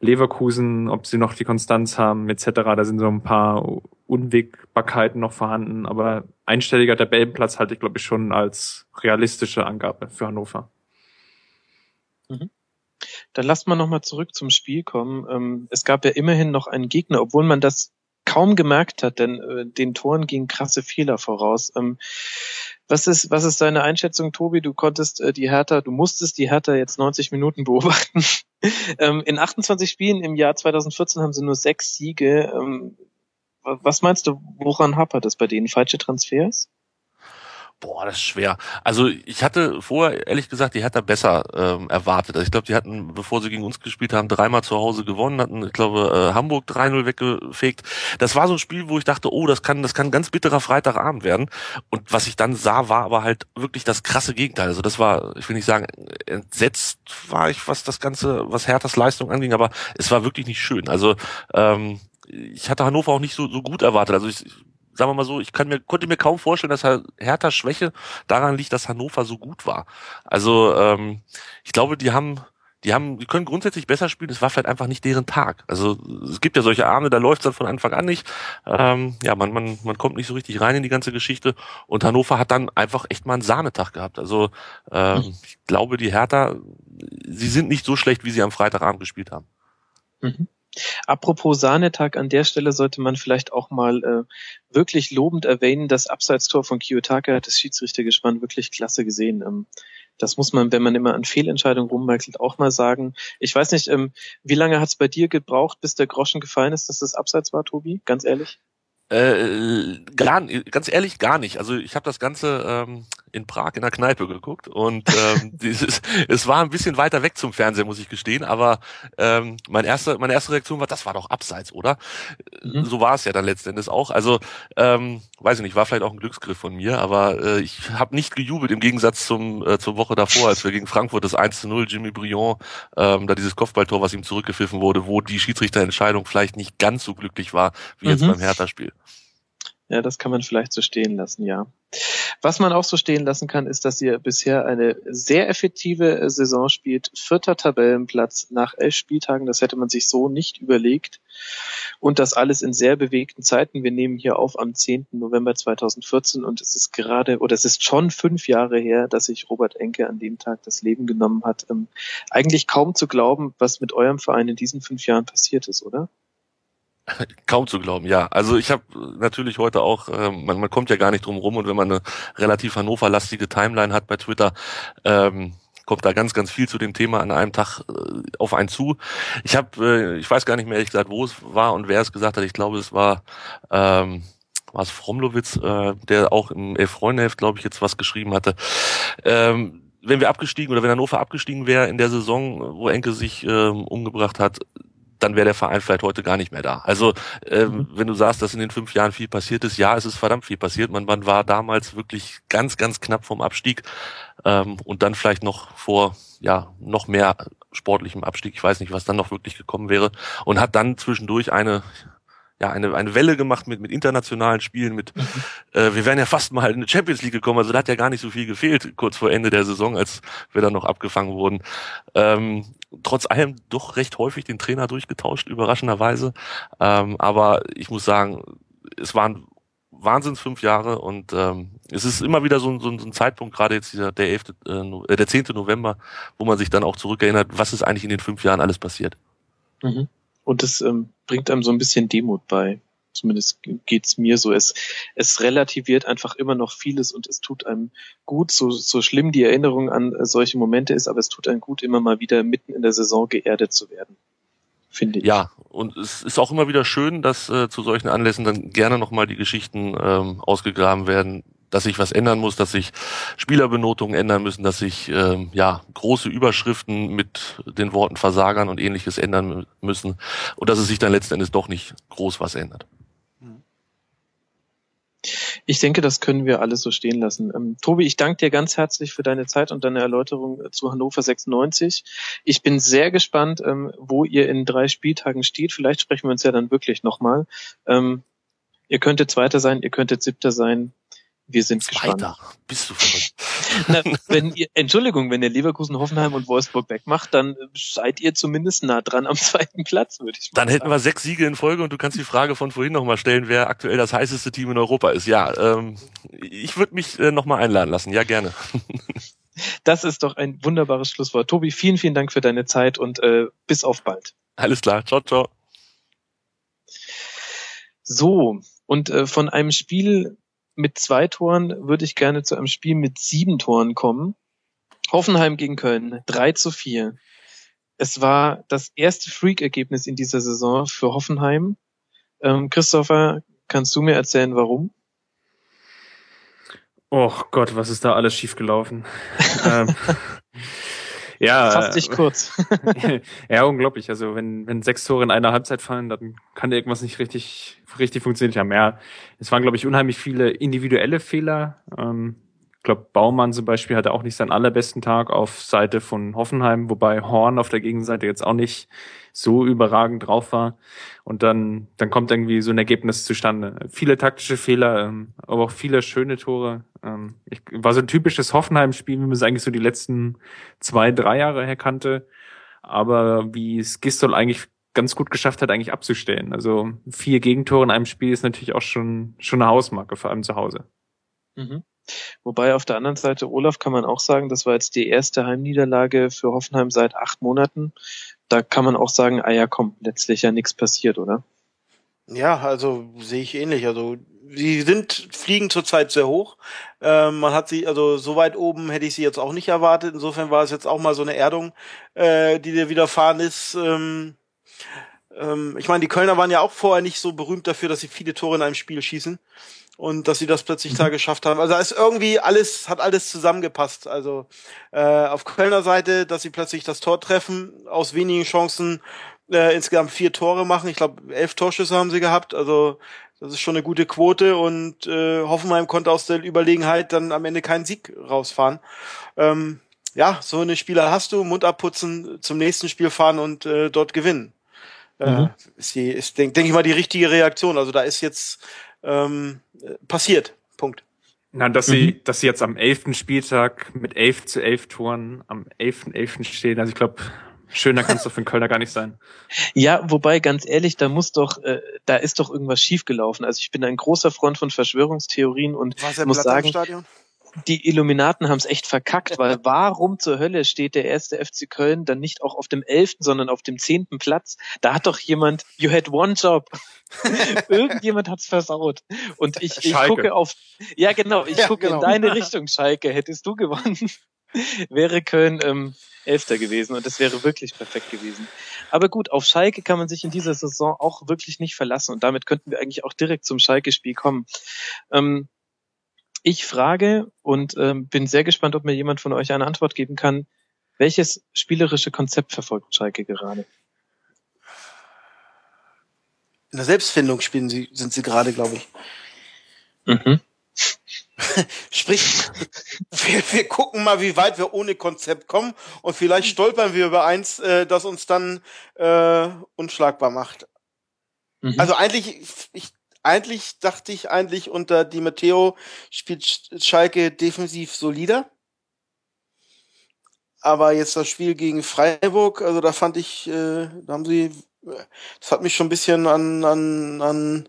Leverkusen, ob sie noch die Konstanz haben, etc. Da sind so ein paar Unwägbarkeiten noch vorhanden, aber einstelliger Tabellenplatz halte ich, glaube ich, schon als realistische Angabe für Hannover. Mhm. Dann lasst mal nochmal zurück zum Spiel kommen. Ähm, es gab ja immerhin noch einen Gegner, obwohl man das kaum gemerkt hat, denn äh, den Toren gingen krasse Fehler voraus. Ähm, was ist, was ist deine Einschätzung, Tobi? Du konntest äh, die Hertha, du musstest die Hertha jetzt 90 Minuten beobachten. Ähm, in 28 Spielen im Jahr 2014 haben sie nur sechs Siege. Ähm, was meinst du, woran hapert es bei denen? Falsche Transfers? Boah, das ist schwer. Also ich hatte vorher, ehrlich gesagt, die Hertha besser ähm, erwartet. Also ich glaube, die hatten, bevor sie gegen uns gespielt haben, dreimal zu Hause gewonnen, hatten, ich glaube, äh, Hamburg 3-0 weggefegt. Das war so ein Spiel, wo ich dachte, oh, das kann, das kann ein ganz bitterer Freitagabend werden. Und was ich dann sah, war aber halt wirklich das krasse Gegenteil. Also das war, ich will nicht sagen, entsetzt war ich, was das Ganze, was Herthas Leistung anging, aber es war wirklich nicht schön. Also ähm, ich hatte Hannover auch nicht so, so gut erwartet. Also ich, sagen wir mal so, ich kann mir, konnte mir kaum vorstellen, dass Hertha Schwäche daran liegt, dass Hannover so gut war. Also ähm, ich glaube, die haben die haben, die können grundsätzlich besser spielen, es war vielleicht einfach nicht deren Tag. Also es gibt ja solche Abende, da läuft es dann von Anfang an nicht. Ähm, ja, man, man, man kommt nicht so richtig rein in die ganze Geschichte. Und Hannover hat dann einfach echt mal einen Sahnetag gehabt. Also ähm, mhm. ich glaube, die Hertha, sie sind nicht so schlecht, wie sie am Freitagabend gespielt haben. Mhm. Apropos Sahnetag, an der Stelle sollte man vielleicht auch mal äh, wirklich lobend erwähnen, das Abseitstor von Kiyotaka hat das Schiedsrichtergespann wirklich klasse gesehen. Ähm, das muss man, wenn man immer an Fehlentscheidungen rummerkelt, auch mal sagen. Ich weiß nicht, ähm, wie lange hat es bei dir gebraucht, bis der Groschen gefallen ist, dass das Abseits war, Tobi? Ganz ehrlich? Äh, gar, ganz ehrlich, gar nicht. Also ich habe das Ganze ähm, in Prag in der Kneipe geguckt und ähm, dieses, es war ein bisschen weiter weg zum Fernseher, muss ich gestehen, aber ähm, mein erste, meine erste Reaktion war, das war doch abseits, oder? Mhm. So war es ja dann letzten Endes auch. Also ähm, weiß ich nicht, war vielleicht auch ein Glücksgriff von mir, aber äh, ich habe nicht gejubelt im Gegensatz zum äh, zur Woche davor, als wir gegen Frankfurt das 1 zu 0 Jimmy Briand, ähm, da dieses Kopfballtor, was ihm zurückgepfiffen wurde, wo die Schiedsrichterentscheidung vielleicht nicht ganz so glücklich war wie mhm. jetzt beim Hertha-Spiel. Ja, das kann man vielleicht so stehen lassen, ja. Was man auch so stehen lassen kann, ist, dass ihr bisher eine sehr effektive Saison spielt. Vierter Tabellenplatz nach elf Spieltagen, das hätte man sich so nicht überlegt. Und das alles in sehr bewegten Zeiten. Wir nehmen hier auf am 10. November 2014 und es ist gerade, oder es ist schon fünf Jahre her, dass sich Robert Enke an dem Tag das Leben genommen hat. Ähm, eigentlich kaum zu glauben, was mit eurem Verein in diesen fünf Jahren passiert ist, oder? Kaum zu glauben, ja. Also ich habe natürlich heute auch, äh, man, man kommt ja gar nicht drum rum und wenn man eine relativ Hannover-lastige Timeline hat bei Twitter, ähm, kommt da ganz, ganz viel zu dem Thema an einem Tag äh, auf einen zu. Ich habe, äh, ich weiß gar nicht mehr ehrlich gesagt, wo es war und wer es gesagt hat. Ich glaube, es war ähm, war es Fromlowitz, äh, der auch im Elf-Freunde-Heft, glaube ich, jetzt was geschrieben hatte. Ähm, wenn wir abgestiegen oder wenn Hannover abgestiegen wäre in der Saison, wo Enke sich ähm, umgebracht hat, dann wäre der Verein vielleicht heute gar nicht mehr da. Also ähm, mhm. wenn du sagst, dass in den fünf Jahren viel passiert ist, ja, es ist verdammt viel passiert. Man, man war damals wirklich ganz, ganz knapp vom Abstieg ähm, und dann vielleicht noch vor ja noch mehr sportlichem Abstieg. Ich weiß nicht, was dann noch wirklich gekommen wäre und hat dann zwischendurch eine ja, eine, eine Welle gemacht mit, mit internationalen Spielen, mit mhm. äh, wir wären ja fast mal in die Champions League gekommen, also da hat ja gar nicht so viel gefehlt, kurz vor Ende der Saison, als wir dann noch abgefangen wurden. Ähm, trotz allem doch recht häufig den Trainer durchgetauscht, überraschenderweise. Ähm, aber ich muss sagen, es waren Wahnsinns fünf Jahre und ähm, es ist immer wieder so ein, so ein, so ein Zeitpunkt, gerade jetzt dieser der 11., äh, der 10. November, wo man sich dann auch zurückerinnert, was ist eigentlich in den fünf Jahren alles passiert. Mhm. Und das ähm, bringt einem so ein bisschen Demut bei. Zumindest geht's mir so. Es, es relativiert einfach immer noch vieles und es tut einem gut, so, so schlimm die Erinnerung an äh, solche Momente ist, aber es tut einem gut, immer mal wieder mitten in der Saison geerdet zu werden. Finde ich. Ja, und es ist auch immer wieder schön, dass äh, zu solchen Anlässen dann gerne nochmal die Geschichten ähm, ausgegraben werden, dass sich was ändern muss, dass sich Spielerbenotungen ändern müssen, dass sich ähm, ja große Überschriften mit den Worten Versagern und ähnliches ändern müssen und dass es sich dann letzten Endes doch nicht groß was ändert. Ich denke, das können wir alles so stehen lassen. Ähm, Tobi, ich danke dir ganz herzlich für deine Zeit und deine Erläuterung äh, zu Hannover 96. Ich bin sehr gespannt, ähm, wo ihr in drei Spieltagen steht. Vielleicht sprechen wir uns ja dann wirklich nochmal. Ähm, ihr könntet Zweiter sein, ihr könntet Siebter sein. Wir sind Zweiter. gespannt. Bist du? Na, wenn ihr, Entschuldigung, wenn ihr Leverkusen, Hoffenheim und Wolfsburg wegmacht, dann äh, seid ihr zumindest nah dran am zweiten Platz, würde ich mal Dann hätten wir sechs Siege in Folge und du kannst die Frage von vorhin nochmal stellen, wer aktuell das heißeste Team in Europa ist. Ja, ähm, ich würde mich äh, nochmal einladen lassen. Ja, gerne. Das ist doch ein wunderbares Schlusswort. Tobi, vielen, vielen Dank für deine Zeit und äh, bis auf bald. Alles klar. Ciao, ciao. So, und äh, von einem Spiel mit zwei Toren würde ich gerne zu einem Spiel mit sieben Toren kommen. Hoffenheim gegen Köln, 3 zu 4. Es war das erste Freak-Ergebnis in dieser Saison für Hoffenheim. Ähm, Christopher, kannst du mir erzählen, warum? Oh Gott, was ist da alles schiefgelaufen? ähm, ja, Fass dich kurz. ja, unglaublich. Also wenn, wenn sechs Tore in einer Halbzeit fallen, dann kann irgendwas nicht richtig, richtig funktioniert haben. Ja, es waren, glaube ich, unheimlich viele individuelle Fehler. Ähm, ich glaube, Baumann zum Beispiel hatte auch nicht seinen allerbesten Tag auf Seite von Hoffenheim, wobei Horn auf der Gegenseite jetzt auch nicht so überragend drauf war. Und dann, dann kommt irgendwie so ein Ergebnis zustande. Viele taktische Fehler, ähm, aber auch viele schöne Tore. Ähm, ich, war so ein typisches Hoffenheim-Spiel, wie man es eigentlich so die letzten zwei, drei Jahre her kannte. Aber wie es Gistol eigentlich ganz gut geschafft hat, eigentlich abzustellen. Also vier Gegentore in einem Spiel ist natürlich auch schon, schon eine Hausmarke, vor allem zu Hause. Mhm. Wobei auf der anderen Seite, Olaf, kann man auch sagen, das war jetzt die erste Heimniederlage für Hoffenheim seit acht Monaten. Da kann man auch sagen, ah ja, komm, letztlich ja nichts passiert, oder? Ja, also sehe ich ähnlich. Also sie sind fliegen zurzeit sehr hoch. Ähm, man hat sie also so weit oben hätte ich sie jetzt auch nicht erwartet. Insofern war es jetzt auch mal so eine Erdung, äh, die dir widerfahren ist. Ähm, ähm, ich meine, die Kölner waren ja auch vorher nicht so berühmt dafür, dass sie viele Tore in einem Spiel schießen und dass sie das plötzlich da geschafft haben. Also da ist irgendwie alles, hat alles zusammengepasst. Also äh, auf Kölner Seite, dass sie plötzlich das Tor treffen, aus wenigen Chancen äh, insgesamt vier Tore machen. Ich glaube, elf Torschüsse haben sie gehabt. Also das ist schon eine gute Quote und äh, Hoffenheim konnte aus der Überlegenheit dann am Ende keinen Sieg rausfahren. Ähm, ja, so eine Spieler hast du, Mund abputzen, zum nächsten Spiel fahren und äh, dort gewinnen. Äh, Mhm. ist, die, ist denke denk ich mal, die richtige Reaktion. Also da ist jetzt ähm, äh, passiert. Punkt. Na, dass sie, dass sie jetzt am elften Spieltag mit elf zu elf Toren am elften elften stehen. Also ich glaube, schöner kann es doch für den Kölner gar nicht sein. Ja, wobei ganz ehrlich, da muss doch, äh, da ist doch irgendwas schiefgelaufen. Also ich bin ein großer Freund von Verschwörungstheorien und muss sagen, im Stadion? Die Illuminaten haben es echt verkackt, weil warum zur Hölle steht der erste FC Köln dann nicht auch auf dem elften, sondern auf dem zehnten Platz? Da hat doch jemand, you had one job. Irgendjemand hat's versaut. Und ich, ich Schalke. gucke auf, ja genau, ich Ja, gucke genau. in deine Richtung, Schalke. Hättest du gewonnen, wäre Köln ähm, Elfter gewesen und das wäre wirklich perfekt gewesen. Aber gut, auf Schalke kann man sich in dieser Saison auch wirklich nicht verlassen und damit könnten wir eigentlich auch direkt zum Schalke-Spiel kommen. Ähm, ich frage und ähm, bin sehr gespannt, ob mir jemand von euch eine Antwort geben kann. Welches spielerische Konzept verfolgt Schalke gerade? In der Selbstfindung spielen sie, sind sie gerade, glaube ich. Mhm. Sprich, wir, wir gucken mal, wie weit wir ohne Konzept kommen und vielleicht stolpern wir über eins, äh, das uns dann äh, unschlagbar macht. Mhm. Also eigentlich, ich, eigentlich dachte ich eigentlich unter Di Matteo spielt Sch- Schalke defensiv solider. Aber jetzt das Spiel gegen Freiburg, also da fand ich, äh, da haben sie, das hat mich schon ein bisschen an, an, an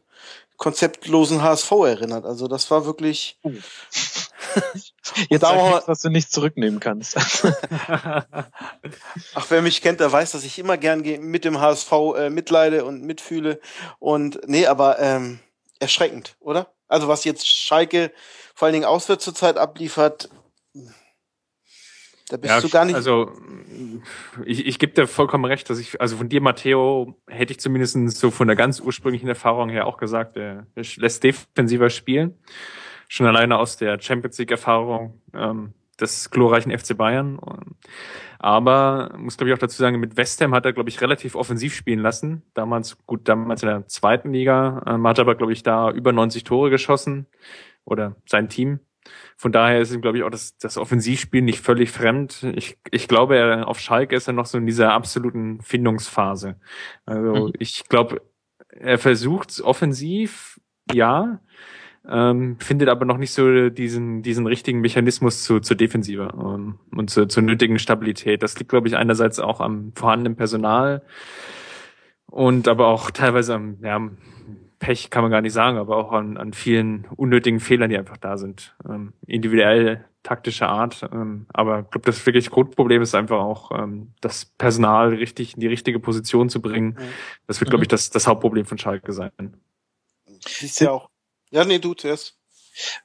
konzeptlosen HSV erinnert. Also das war wirklich, Jetzt war- nichts, was du nicht zurücknehmen kannst. Ach, wer mich kennt, der weiß, dass ich immer gern ge- mit dem HSV äh, mitleide und mitfühle. Und nee, aber ähm, erschreckend, oder? Also was jetzt Schalke vor allen Dingen auswärts zurzeit abliefert, da bist du gar nicht. Also ich, ich gebe dir vollkommen recht, dass ich, also von dir, Matteo, hätte ich zumindest so von der ganz ursprünglichen Erfahrung her auch gesagt, der lässt defensiver spielen. Schon alleine aus der Champions League-Erfahrung. Ähm, des glorreichen FC Bayern. Aber muss glaube ich auch dazu sagen, mit West Ham hat er glaube ich relativ offensiv spielen lassen. Damals gut, damals in der zweiten Liga, ähm, hat aber glaube ich da über 90 Tore geschossen oder sein Team. Von daher ist ihm, glaube ich, auch das, das Offensivspiel nicht völlig fremd. Ich, ich glaube, er, auf Schalke ist er noch so in dieser absoluten Findungsphase. Also mhm. ich glaube, er versucht offensiv, ja, ähm, findet aber noch nicht so diesen, diesen richtigen Mechanismus zu, zur Defensive ähm, und zur, zur nötigen Stabilität. Das liegt, glaube ich, einerseits auch am vorhandenen Personal und aber auch teilweise am, ja, Pech kann man gar nicht sagen, aber auch an, an vielen unnötigen Fehlern, die einfach da sind. Ähm, individuell, taktischer Art. Ähm, aber ich glaube, das wirklich Grundproblem ist einfach auch, ähm, das Personal richtig in die richtige Position zu bringen. Das wird, glaube ich, mhm. das, das Hauptproblem von Schalke sein. Siehst ja auch. Ja, nee, du zuerst.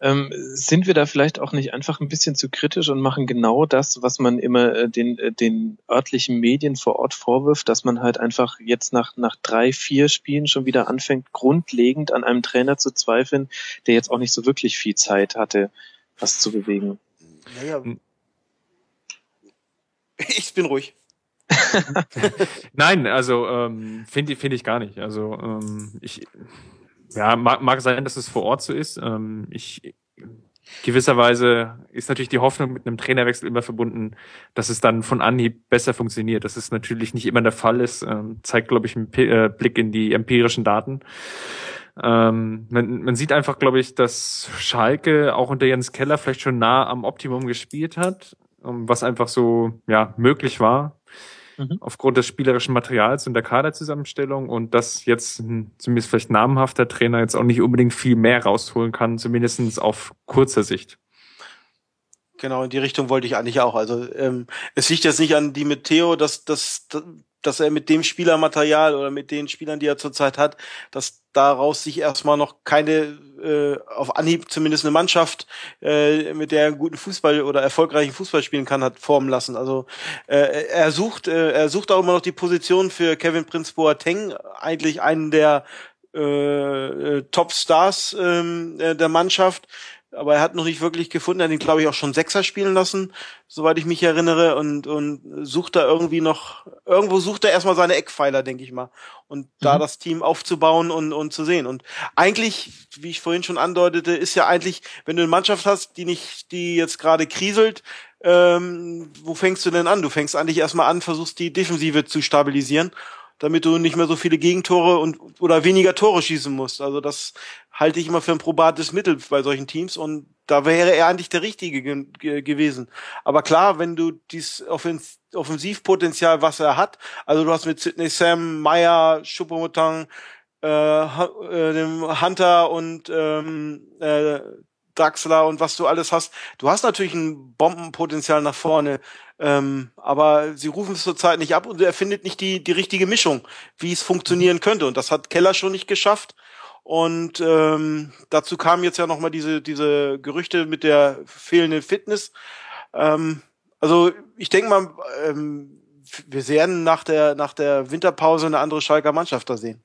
Ähm, sind wir da vielleicht auch nicht einfach ein bisschen zu kritisch und machen genau das, was man immer äh, den, äh, den örtlichen Medien vor Ort vorwirft, dass man halt einfach jetzt nach, nach drei, vier Spielen schon wieder anfängt, grundlegend an einem Trainer zu zweifeln, der jetzt auch nicht so wirklich viel Zeit hatte, was zu bewegen? Naja. Ich bin ruhig. Nein, also ähm, finde find ich gar nicht. Also ähm, ich ja, mag, mag sein, dass es vor Ort so ist. Ähm, ich gewisserweise ist natürlich die Hoffnung mit einem Trainerwechsel immer verbunden, dass es dann von Anhieb besser funktioniert. Das ist natürlich nicht immer der Fall ist, ähm, zeigt, glaube ich, ein P äh, Blick in die empirischen Daten. Ähm, man, man sieht einfach, glaube ich, dass Schalke auch unter Jens Keller vielleicht schon nah am Optimum gespielt hat, ähm, was einfach so ja möglich war mhm. aufgrund des spielerischen Materials und der Kaderzusammenstellung und dass jetzt ein zumindest vielleicht namhafter Trainer jetzt auch nicht unbedingt viel mehr rausholen kann, zumindestens auf kurzer Sicht. Genau, in die Richtung wollte ich eigentlich auch. Also ähm, es liegt jetzt nicht an die mit Theo, dass, dass, dass er mit dem Spielermaterial oder mit den Spielern, die er zurzeit hat, dass daraus sich erstmal noch keine äh, auf Anhieb zumindest eine Mannschaft, äh, mit der er guten Fußball oder erfolgreichen Fußball spielen kann, hat formen lassen. Also äh, er sucht, äh, er sucht auch immer noch die Position für Kevin Prince Boateng, eigentlich einen der äh, äh Top-Stars ähm, äh, der Mannschaft aber er hat noch nicht wirklich gefunden. Er hat ihn, glaube ich, auch schon Sechser spielen lassen, soweit ich mich erinnere, und, und sucht da irgendwie noch, irgendwo sucht er erstmal seine Eckpfeiler, denke ich mal. Und mhm. da das Team aufzubauen und, und zu sehen. Und eigentlich, wie ich vorhin schon andeutete, ist ja eigentlich, wenn du eine Mannschaft hast, die nicht, die jetzt gerade kriselt, ähm, wo fängst du denn an? Du fängst eigentlich erstmal an, versuchst die Defensive zu stabilisieren damit du nicht mehr so viele Gegentore und oder weniger Tore schießen musst. Also das halte ich immer für ein probates Mittel bei solchen Teams und da wäre er eigentlich der Richtige ge ge gewesen. Aber klar, wenn du dieses Offens Offensivpotenzial, was er hat, also du hast mit Sidney Sam, Meyer, Choupo-Moting, äh, äh, dem Hunter und ähm, äh, Draxler und was du alles hast. Du hast natürlich ein Bombenpotenzial nach vorne, ähm, aber sie rufen es zurzeit nicht ab und er findet nicht die, die richtige Mischung, wie es funktionieren könnte. Und das hat Keller schon nicht geschafft. Und ähm, dazu kamen jetzt ja nochmal diese, diese Gerüchte mit der fehlenden Fitness. Ähm, also ich denke mal, ähm, wir werden nach der, nach der Winterpause eine andere Schalker Mannschaft da sehen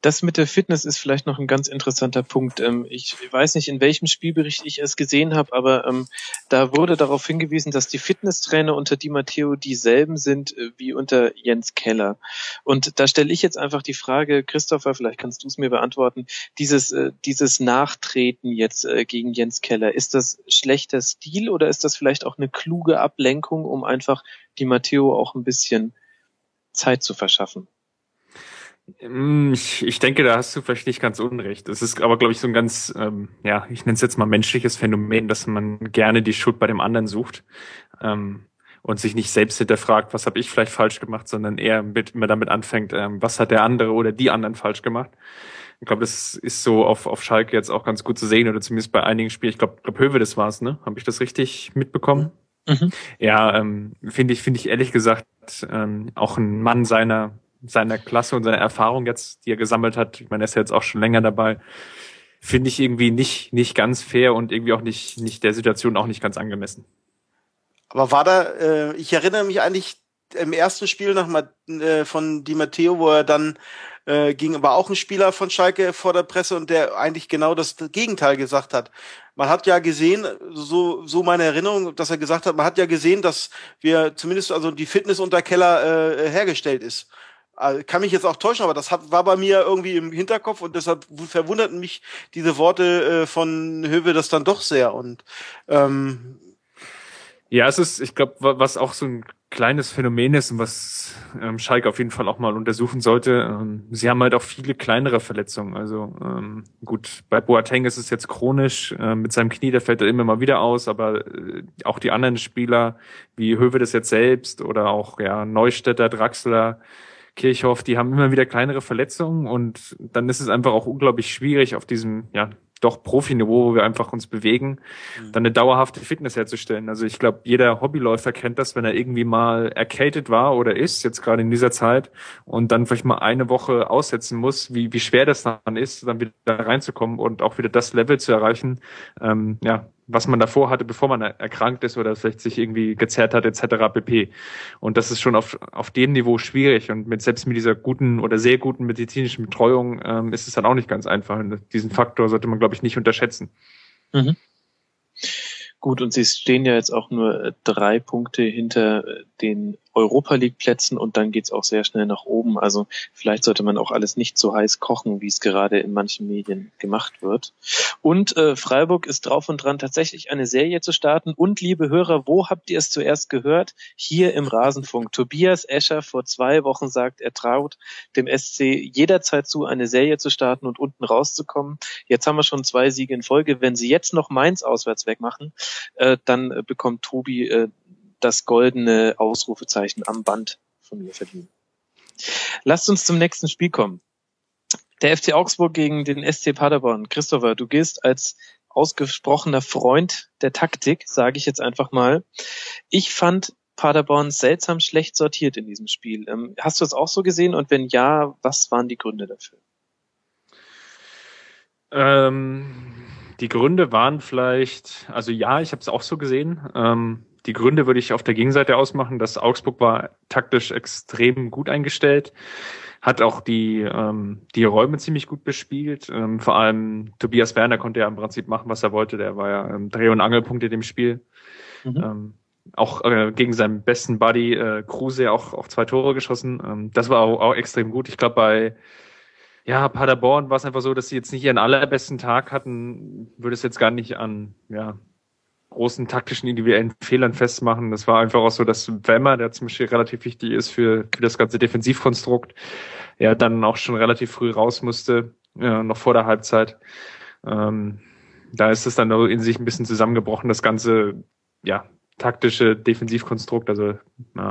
das mit der Fitness ist vielleicht noch ein ganz interessanter Punkt. Ähm, ich weiß nicht, in welchem Spielbericht ich es gesehen habe, aber ähm, da wurde darauf hingewiesen, dass die Fitnesstrainer unter Di Matteo dieselben sind äh, wie unter Jens Keller. Und da stelle ich jetzt einfach die Frage, Christopher, vielleicht kannst du es mir beantworten, dieses, äh, dieses Nachtreten jetzt äh, gegen Jens Keller, ist das schlechter Stil oder ist das vielleicht auch eine kluge Ablenkung, um einfach Di Matteo auch ein bisschen Zeit zu verschaffen? Mm, ich, ich denke, da hast du vielleicht nicht ganz unrecht. Es ist aber, glaube ich, so ein ganz, ähm, ja, ich nenne es jetzt mal menschliches Phänomen, dass man gerne die Schuld bei dem anderen sucht ähm, und sich nicht selbst hinterfragt, was habe ich vielleicht falsch gemacht, sondern eher mit, immer damit anfängt, ähm, was hat der andere oder die anderen falsch gemacht. Ich glaube, das ist so auf, auf Schalke jetzt auch ganz gut zu sehen oder zumindest bei einigen Spielen. Ich glaube, glaub, Höwe, das war's, ne? Habe ich das richtig mitbekommen? Mhm. Ja, ähm, finde ich, finde ich ehrlich gesagt ähm, auch ein Mann seiner seiner Klasse und seiner Erfahrung jetzt, die er gesammelt hat, ich meine, er ist ja jetzt auch schon länger dabei, finde ich irgendwie nicht, nicht ganz fair und irgendwie auch nicht, nicht der Situation auch nicht ganz angemessen. Aber war da, äh, ich erinnere mich eigentlich im ersten Spiel nach, äh, von Di Matteo, wo er dann äh, ging aber auch ein Spieler von Schalke vor der Presse und der eigentlich genau das Gegenteil gesagt hat. Man hat ja gesehen, so, so meine Erinnerung, dass er gesagt hat, man hat ja gesehen, dass wir zumindest also die Fitness unter Keller äh, hergestellt ist. Also, kann mich jetzt auch täuschen, aber das hat, war bei mir irgendwie im Hinterkopf und deshalb verwunderten mich diese Worte äh, von Höwe das dann doch sehr. Und ähm, ja, es ist, ich glaube, was auch so ein kleines Phänomen ist und was ähm, Schalke auf jeden Fall auch mal untersuchen sollte. Ähm, sie haben halt auch viele kleinere Verletzungen. Also ähm, gut, bei Boateng ist es jetzt chronisch. Äh, mit seinem Knie, der fällt er immer mal wieder aus. Aber äh, auch die anderen Spieler, wie Höwe das jetzt selbst oder auch ja Neustädter, Draxler, Kirchhoff, die haben immer wieder kleinere Verletzungen und dann ist es einfach auch unglaublich schwierig auf diesem ja doch Profiniveau, wo wir einfach uns bewegen, mhm. dann eine dauerhafte Fitness herzustellen. Also ich glaube, jeder Hobbyläufer kennt das, wenn er irgendwie mal erkältet war oder ist, jetzt gerade in dieser Zeit, und dann vielleicht mal eine Woche aussetzen muss, wie, wie schwer das dann ist, dann wieder reinzukommen und auch wieder das Level zu erreichen, ähm, ja, was man davor hatte, bevor man erkrankt ist oder vielleicht sich irgendwie gezerrt hat, etc. pp. Und das ist schon auf, auf dem Niveau schwierig. Und mit selbst mit dieser guten oder sehr guten medizinischen Betreuung ähm, ist es dann auch nicht ganz einfach. Und diesen Faktor sollte man, glaube ich, nicht unterschätzen. Mhm. Gut, und sie stehen ja jetzt auch nur äh, drei Punkte hinter äh, den Europa League Plätzen und dann geht's auch sehr schnell nach oben. Also vielleicht sollte man auch alles nicht so heiß kochen, wie es gerade in manchen Medien gemacht wird. Und äh, Freiburg ist drauf und dran, tatsächlich eine Serie zu starten. Und liebe Hörer, wo habt ihr es zuerst gehört? Hier im Rasenfunk. Tobias Escher vor zwei Wochen sagt, er traut dem SC jederzeit zu, eine Serie zu starten und unten rauszukommen. Jetzt haben wir schon zwei Siege in Folge. Wenn sie jetzt noch Mainz auswärts wegmachen, äh, dann bekommt Tobi äh, das goldene Ausrufezeichen am Band von mir verdienen. Lasst uns zum nächsten Spiel kommen. Der FC Augsburg gegen den SC Paderborn. Christopher, du gehst als ausgesprochener Freund der Taktik, sage ich jetzt einfach mal. Ich fand Paderborn seltsam schlecht sortiert in diesem Spiel. Ähm, hast du es auch so gesehen? Und wenn ja, was waren die Gründe dafür? Ähm, die Gründe waren vielleicht, also ja, ich habe es auch so gesehen. Ähm, die Gründe würde ich auf der Gegenseite ausmachen, dass Augsburg war taktisch extrem gut eingestellt, hat auch die, ähm, die Räume ziemlich gut bespielt. Ähm, vor allem Tobias Werner konnte ja im Prinzip machen, was er wollte. Der war ja ähm, Dreh- und Angelpunkt in dem Spiel. Mhm. Ähm, auch äh, gegen seinen besten Buddy äh, Kruse auch, auch zwei Tore geschossen. Ähm, das war auch, auch extrem gut. Ich glaube, bei ja, Paderborn war es einfach so, dass sie jetzt nicht ihren allerbesten Tag hatten, würde es jetzt gar nicht an ja, großen taktischen individuellen Fehlern festmachen. Das war einfach auch so, dass Wemmer, der zum Beispiel relativ wichtig ist für, für das ganze Defensivkonstrukt, ja dann auch schon relativ früh raus musste, ja, noch vor der Halbzeit. Ähm, da ist es dann in sich ein bisschen zusammengebrochen, das ganze ja, taktische Defensivkonstrukt. Also ja,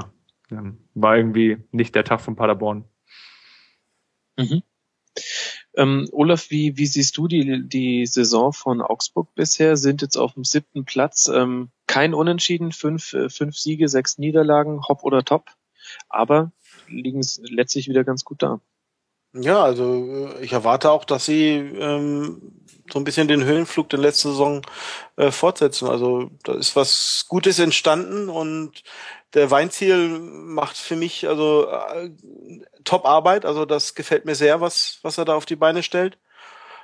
war irgendwie nicht der Tag von Paderborn. Mhm. Ähm, Olaf, wie, wie siehst du die, die Saison von Augsburg bisher? Sind jetzt auf dem siebten Platz. Ähm, kein Unentschieden, fünf, äh, fünf Siege, sechs Niederlagen, hopp oder top. Aber liegen letztlich wieder ganz gut da. Ja, also äh, ich erwarte auch, dass sie ähm, so ein bisschen den Höhenflug der letzten Saison äh, fortsetzen. Also da ist was Gutes entstanden und der Weinziel macht für mich also äh, Top-Arbeit. Also das gefällt mir sehr, was, was er da auf die Beine stellt.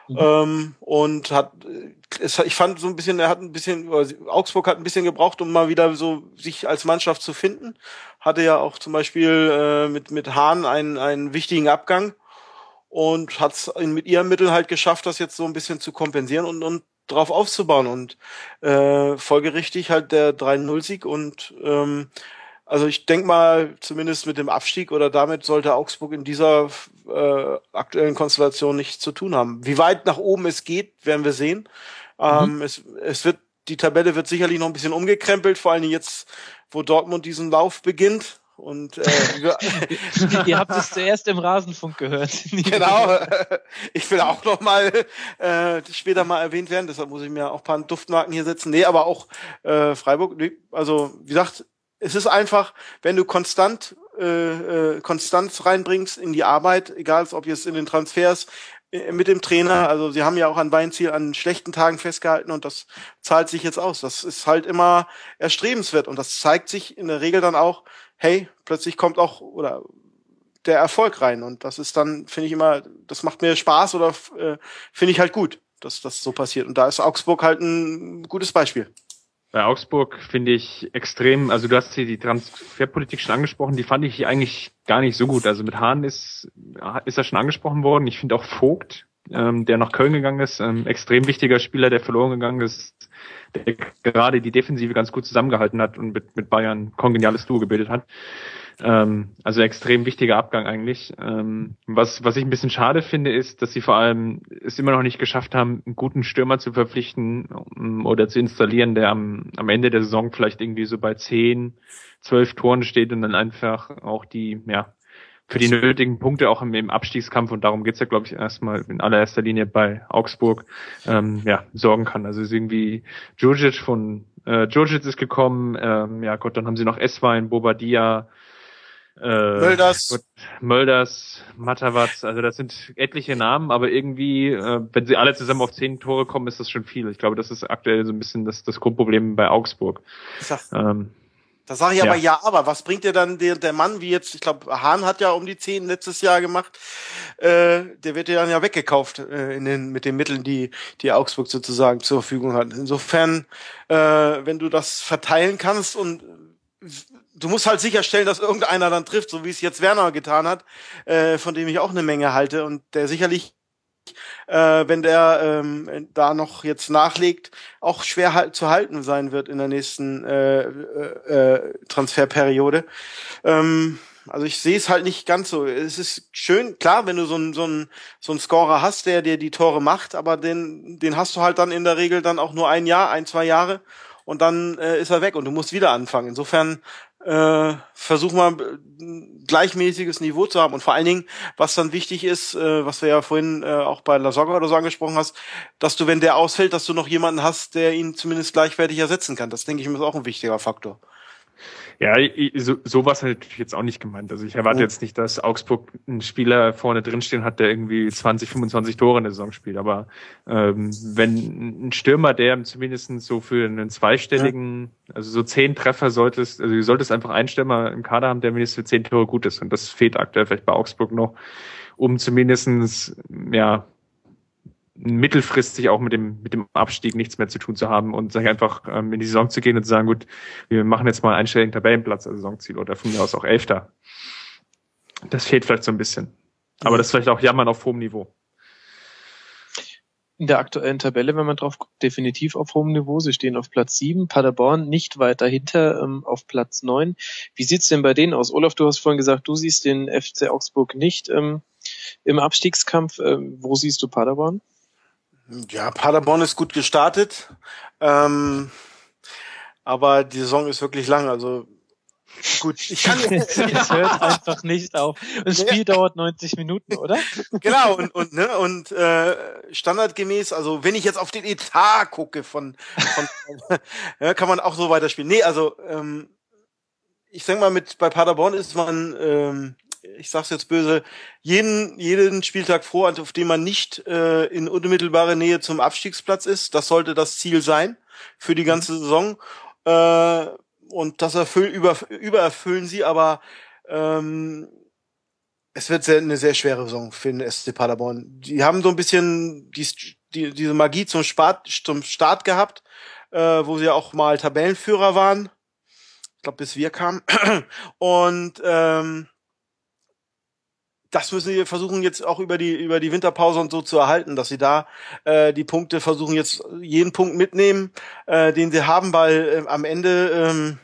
Mhm. Ähm, und hat, es, ich fand so ein bisschen, er hat ein bisschen, Augsburg hat ein bisschen gebraucht, um mal wieder so sich als Mannschaft zu finden. Hatte ja auch zum Beispiel äh, mit, mit Hahn einen, einen wichtigen Abgang und hat es mit ihren Mitteln halt geschafft, das jetzt so ein bisschen zu kompensieren und, und drauf aufzubauen und äh, folgerichtig halt der 3-0-Sieg und ähm, also ich denke mal, zumindest mit dem Abstieg oder damit sollte Augsburg in dieser äh, aktuellen Konstellation nichts zu tun haben. Wie weit nach oben es geht, werden wir sehen. Ähm, mhm. es, es wird, die Tabelle wird sicherlich noch ein bisschen umgekrempelt, vor allem jetzt, wo Dortmund diesen Lauf beginnt. Und äh, ihr habt es zuerst im Rasenfunk gehört. genau. Ich will auch noch mal äh, später mal erwähnt werden, deshalb muss ich mir auch paar Duftmarken hier setzen. Nee, aber auch äh, Freiburg. Nee, also wie gesagt, es ist einfach, wenn du konstant äh, äh, Konstanz reinbringst in die Arbeit, egal ob jetzt in den Transfers, äh, mit dem Trainer. Also sie haben ja auch an Weinziel an schlechten Tagen festgehalten und das zahlt sich jetzt aus. Das ist halt immer erstrebenswert und das zeigt sich in der Regel dann auch, hey, plötzlich kommt auch oder der Erfolg rein und das ist dann, finde ich immer, das macht mir Spaß oder äh, finde ich halt gut, dass das so passiert. Und da ist Augsburg halt ein gutes Beispiel. Bei Augsburg finde ich extrem, also du hast hier die Transferpolitik schon angesprochen, die fand ich eigentlich gar nicht so gut. Also mit Hahn ist, ist er schon angesprochen worden. Ich finde auch Vogt, ähm, der nach Köln gegangen ist, ähm, extrem wichtiger Spieler, der verloren gegangen ist, der gerade die Defensive ganz gut zusammengehalten hat und mit, mit Bayern kongeniales Duo gebildet hat. Ähm, also extrem wichtiger Abgang eigentlich. Ähm, was, was ich ein bisschen schade finde, ist, dass sie vor allem es immer noch nicht geschafft haben, einen guten Stürmer zu verpflichten um, oder zu installieren, der am, am Ende der Saison vielleicht irgendwie so bei zehn, zwölf Toren steht und dann einfach auch die, ja, für die nötigen Punkte auch im, im Abstiegskampf und darum geht's ja, glaube ich, erstmal in allererster Linie bei Augsburg, ähm, ja, sorgen kann. Also ist irgendwie Djurgic von äh, Djurgic ist gekommen, ähm, ja Gott, dann haben sie noch Eswein, Bobadilla, äh, Mölders. Gut, Mölders, Matawatz, also das sind etliche Namen, aber irgendwie, äh, wenn sie alle zusammen auf zehn Tore kommen, ist das schon viel. Ich glaube, das ist aktuell so ein bisschen das, das Grundproblem bei Augsburg. Ähm, da sage ich aber ja. ja, aber was bringt dir dann der, der Mann, wie jetzt, ich glaube, Hahn hat ja um die zehn letztes Jahr gemacht, äh, der wird ja dann ja weggekauft äh, in den, mit den Mitteln, die, die Augsburg sozusagen zur Verfügung hat. Insofern, äh, wenn du das verteilen kannst und du musst halt sicherstellen, dass irgendeiner dann trifft, so wie es jetzt Werner getan hat, äh, von dem ich auch eine Menge halte und der sicherlich, äh, wenn der ähm, da noch jetzt nachlegt, auch schwer halt zu halten sein wird in der nächsten äh, äh, äh, Transferperiode. Ähm, also ich sehe es halt nicht ganz so. Es ist schön, klar, wenn du so einen so einen so einen Scorer hast, der dir die Tore macht, aber den den hast du halt dann in der Regel dann auch nur ein Jahr, ein zwei Jahre und dann äh, ist er weg und du musst wieder anfangen. Insofern äh, versuch mal ein gleichmäßiges Niveau zu haben und vor allen Dingen, was dann wichtig ist, äh, was du ja vorhin äh, auch bei La Soga oder so angesprochen hast, dass du, wenn der ausfällt, dass du noch jemanden hast, der ihn zumindest gleichwertig ersetzen kann. Das denke ich ist auch ein wichtiger Faktor. Ja, so, so war es halt jetzt auch nicht gemeint. Also ich erwarte oh. jetzt nicht, dass Augsburg einen Spieler vorne drinstehen hat, der irgendwie 20, 25 Tore in der Saison spielt. Aber ähm, wenn ein Stürmer, der zumindest so für einen zweistelligen, ja. also so zehn Treffer solltest, also du solltest einfach einen Stürmer im Kader haben, der mindestens für zehn Tore gut ist. Und das fehlt aktuell vielleicht bei Augsburg noch, um zumindestens ja mittelfristig auch mit dem, mit dem Abstieg nichts mehr zu tun zu haben und sich einfach ähm, in die Saison zu gehen und zu sagen, gut, wir machen jetzt mal einen stelligen Tabellenplatz als Saisonziel oder von mir aus auch Elfter. Das fehlt vielleicht so ein bisschen. Aber das ist vielleicht auch Jammern auf hohem Niveau. In der aktuellen Tabelle, wenn man drauf guckt, definitiv auf hohem Niveau. Sie stehen auf Platz sieben, Paderborn nicht weit dahinter ähm, auf Platz neun. Wie sieht's denn bei denen aus? Olaf, du hast vorhin gesagt, du siehst den FC Augsburg nicht ähm, im Abstiegskampf. Ähm, wo siehst du Paderborn? Ja, Paderborn ist gut gestartet. Ähm, aber die Saison ist wirklich lang. Also gut, ich kann es hört einfach nicht auf. Das Spiel ja. dauert 90 Minuten, oder? Genau und und ne und äh, standardgemäß, also wenn ich jetzt auf den Etat gucke von, von ja, kann man auch so weiterspielen. Nee, also ähm, ich sag mal mit bei Paderborn ist man ähm, ich sag's jetzt böse, jeden, jeden Spieltag froh, auf dem man nicht äh, in unmittelbare Nähe zum Abstiegsplatz ist. Das sollte das Ziel sein für die ganze Saison. Äh, und das erfüllen, über, übererfüllen sie, aber ähm, es wird sehr, eine sehr schwere Saison für den SC Paderborn. Die haben so ein bisschen die, die, diese Magie zum Start, zum Start gehabt, äh, wo sie auch mal Tabellenführer waren. Ich glaube, bis wir kamen. Und ähm, das müssen sie versuchen jetzt auch über die über die Winterpause und so zu erhalten, dass sie da äh, die Punkte versuchen jetzt jeden Punkt mitnehmen, äh, den sie haben, weil äh, am Ende ähm,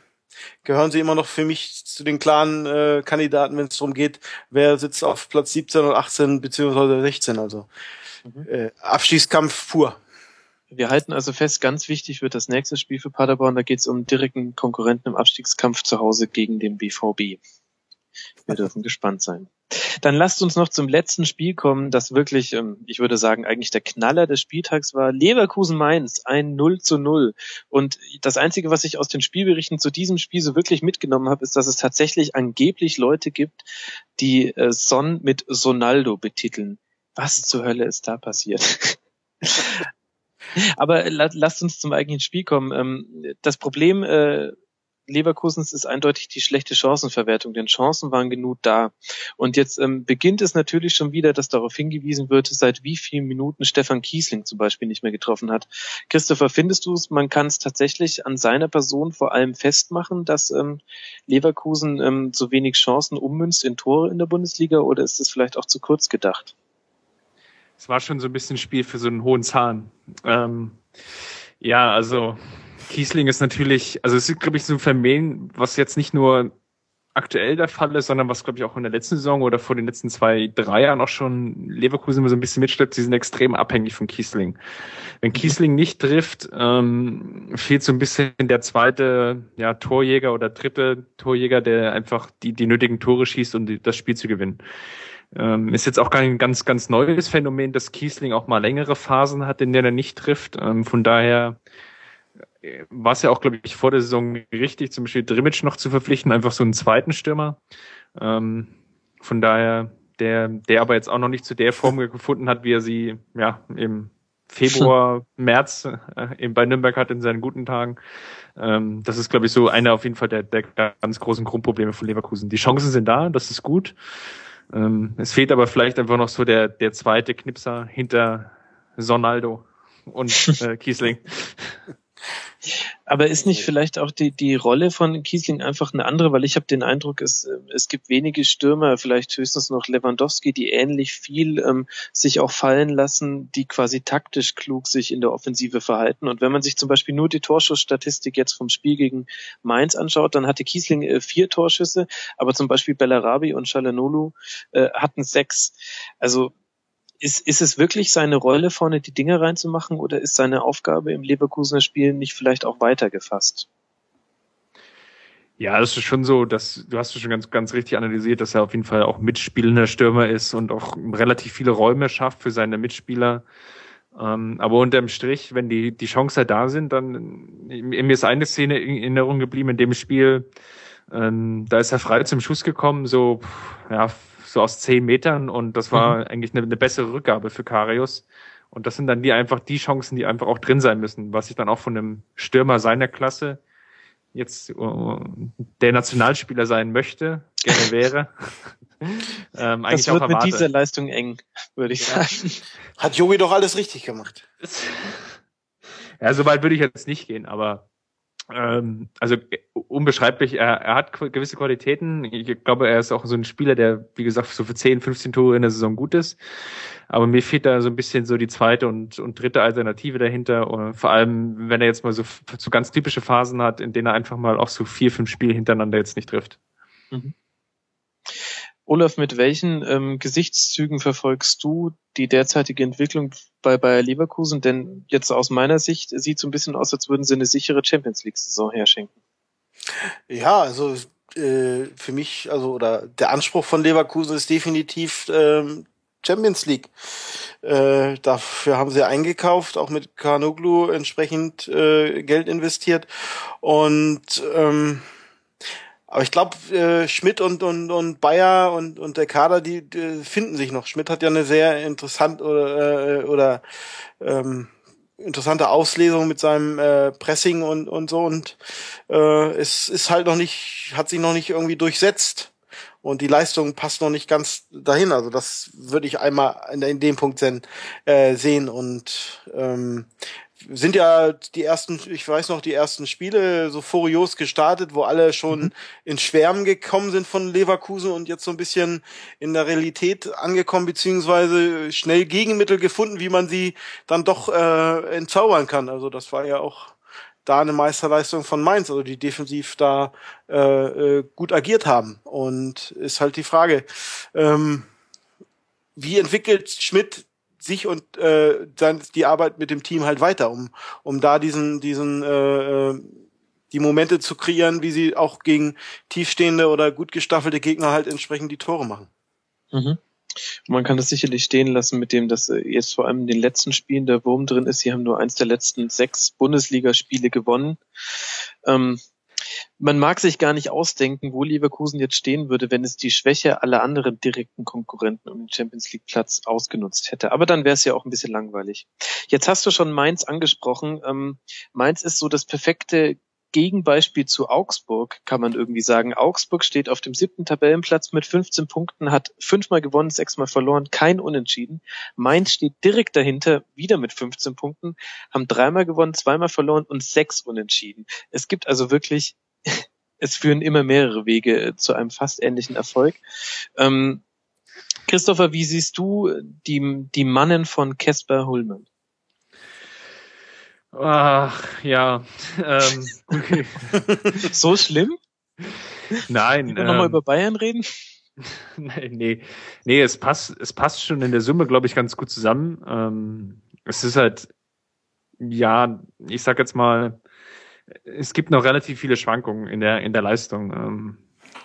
gehören sie immer noch für mich zu den klaren äh, Kandidaten, wenn es darum geht, wer sitzt auf Platz 17 oder 18 beziehungsweise 16. Also mhm. äh, Abschießkampf pur. Wir halten also fest, ganz wichtig wird das nächste Spiel für Paderborn. Da geht es um direkten Konkurrenten im Abstiegskampf zu Hause gegen den BVB. Wir dürfen gespannt sein. Dann lasst uns noch zum letzten Spiel kommen, das wirklich, ähm, ich würde sagen, eigentlich der Knaller des Spieltags war. Leverkusen Mainz, ein 0 zu 0. Und das Einzige, was ich aus den Spielberichten zu diesem Spiel so wirklich mitgenommen habe, ist, dass es tatsächlich angeblich Leute gibt, die äh, Son mit Sonaldo betiteln. Was zur Hölle ist da passiert? Aber la lasst uns zum eigentlichen Spiel kommen. Ähm, das Problem äh, Leverkusens ist eindeutig die schlechte Chancenverwertung, denn Chancen waren genug da. Und jetzt ähm, beginnt es natürlich schon wieder, dass darauf hingewiesen wird, seit wie vielen Minuten Stefan Kiesling zum Beispiel nicht mehr getroffen hat. Christopher, findest du es, man kann es tatsächlich an seiner Person vor allem festmachen, dass ähm, Leverkusen ähm, so wenig Chancen ummünzt in Tore in der Bundesliga oder ist es vielleicht auch zu kurz gedacht? Es war schon so ein bisschen Spiel für so einen hohen Zahn. Ähm, ja, also Kiesling ist natürlich, also es ist, glaube ich, so ein Phänomen, was jetzt nicht nur aktuell der Fall ist, sondern was, glaube ich, auch in der letzten Saison oder vor den letzten zwei, drei Jahren auch schon Leverkusen immer so ein bisschen mitschleppt, sie sind extrem abhängig von Kiesling. Wenn. Kiesling nicht trifft, ähm, fehlt so ein bisschen der zweite ja, Torjäger oder dritte Torjäger, der einfach die, die nötigen Tore schießt, um die, das Spiel zu gewinnen. Ähm, ist jetzt auch kein ganz, ganz neues Phänomen, dass Kiesling auch mal längere Phasen hat, in denen er nicht trifft. Ähm, von daher war es ja auch, glaube ich, vor der Saison richtig, zum Beispiel Drimmitsch noch zu verpflichten, einfach so einen zweiten Stürmer. Ähm, von daher, der, der aber jetzt auch noch nicht zu der Form gefunden hat, wie er sie ja im Februar, März äh, eben bei Nürnberg hat in seinen guten Tagen. Ähm, das ist, glaube ich, so einer auf jeden Fall der, der ganz großen Grundprobleme von Leverkusen. Die Chancen sind da, das ist gut. Ähm, es fehlt aber vielleicht einfach noch so der, der zweite Knipser hinter Sonaldo und äh, Kiesling. Aber ist nicht vielleicht auch die, die Rolle von Kiesling einfach eine andere? Weil ich habe den Eindruck, es, es gibt wenige Stürmer, vielleicht höchstens noch Lewandowski, die ähnlich viel ähm, sich auch fallen lassen, die quasi taktisch klug sich in der Offensive verhalten. Und wenn man sich zum Beispiel nur die Torschussstatistik jetzt vom Spiel gegen Mainz anschaut, dann hatte Kiesling äh, vier Torschüsse, aber zum Beispiel Bellarabi und Chalanolu äh, hatten sechs. Also ist, ist es wirklich seine Rolle, vorne die Dinge reinzumachen oder ist seine Aufgabe im Leverkusener Spiel nicht vielleicht auch weiter gefasst? Ja, das ist schon so, dass du hast es schon ganz, ganz richtig analysiert, dass er auf jeden Fall auch mitspielender Stürmer ist und auch relativ viele Räume schafft für seine Mitspieler. Ähm, aber unterm Strich, wenn die, die Chancen halt da sind, dann, mir ist eine Szene in Erinnerung geblieben in dem Spiel, ähm, da ist er frei zum Schuss gekommen, so, ja, so aus zehn Metern und das war mhm. eigentlich eine, eine, bessere Rückgabe für Karius. Und das sind dann die einfach die Chancen, die einfach auch drin sein müssen, was ich dann auch von einem Stürmer seiner Klasse jetzt uh, der Nationalspieler sein möchte, gerne wäre. ähm, das wird mit dieser Leistung eng, würde ich ja. sagen. Hat Jogi doch alles richtig gemacht. Ja, so weit würde ich jetzt nicht gehen, aber ähm, also äh, unbeschreiblich, er, er hat gewisse Qualitäten. Ich glaube, er ist auch so ein Spieler, der, wie gesagt, so für 10, 15 Tore in der Saison gut ist. Aber mir fehlt da so ein bisschen so die zweite und, und dritte Alternative dahinter. Und vor allem, wenn er jetzt mal so, so ganz typische Phasen hat, in denen er einfach mal auch so vier, fünf Spiele hintereinander jetzt nicht trifft. Mhm. Olaf, mit welchen ähm, Gesichtszügen verfolgst du die derzeitige Entwicklung bei Bayer Leverkusen? Denn jetzt aus meiner Sicht sieht so ein bisschen aus, als würden sie eine sichere Champions League-Saison herschenken. Ja, also äh, für mich, also oder der Anspruch von Leverkusen ist definitiv ähm, Champions League. Äh, dafür haben sie eingekauft, auch mit Kanoglu entsprechend äh, Geld investiert und ähm, aber ich glaube, äh, Schmidt und, und, und Bayer und, und der Kader, die, die finden sich noch. Schmidt hat ja eine sehr interessant oder, äh, oder ähm, interessante Auslesung mit seinem äh, Pressing und, und so und äh, es ist halt noch nicht, hat sich noch nicht irgendwie durchsetzt und die Leistung passt noch nicht ganz dahin. Also das würde ich einmal in, in dem Punkt sehen, äh, sehen und ähm, sind ja die ersten, ich weiß noch, die ersten Spiele so furios gestartet, wo alle schon mhm. in Schwärmen gekommen sind von Leverkusen und jetzt so ein bisschen in der Realität angekommen, beziehungsweise schnell Gegenmittel gefunden, wie man sie dann doch äh, entzaubern kann. Also das war ja auch da eine Meisterleistung von Mainz, also die defensiv da äh, äh, gut agiert haben. Und ist halt die Frage, ähm, wie entwickelt Schmidt sich und äh, dann die Arbeit mit dem Team halt weiter, um um da diesen diesen äh, äh, die Momente zu kreieren, wie sie auch gegen tiefstehende oder gut gestaffelte Gegner halt entsprechend die Tore machen. Mhm. Man kann das sicherlich stehen lassen mit dem, dass äh, jetzt vor allem in den letzten Spielen der Wurm drin ist. Sie haben nur eins der letzten sechs Bundesligaspiele gewonnen. Ähm, man mag sich gar nicht ausdenken, wo Leverkusen jetzt stehen würde, wenn es die Schwäche aller anderen direkten Konkurrenten um den Champions League Platz ausgenutzt hätte. Aber dann wäre es ja auch ein bisschen langweilig. Jetzt hast du schon Mainz angesprochen. Ähm, Mainz ist so das perfekte Gegenbeispiel zu Augsburg, kann man irgendwie sagen. Augsburg steht auf dem siebten Tabellenplatz mit 15 Punkten, hat fünfmal gewonnen, sechsmal verloren, kein Unentschieden. Mainz steht direkt dahinter, wieder mit 15 Punkten, haben dreimal gewonnen, zweimal verloren und sechs Unentschieden. Es gibt also wirklich, es führen immer mehrere Wege zu einem fast ähnlichen Erfolg. Ähm, Christopher, wie siehst du die, die Mannen von Kesper Hullmann? Ach, ja. Ähm, okay. so schlimm? Nein. Ähm, nochmal über Bayern reden? nee, nee, nee, es passt, es passt schon in der Summe, glaube ich, ganz gut zusammen. Ähm, es ist halt, ja, ich sag jetzt mal, es gibt noch relativ viele Schwankungen in der, in der Leistung. Ähm,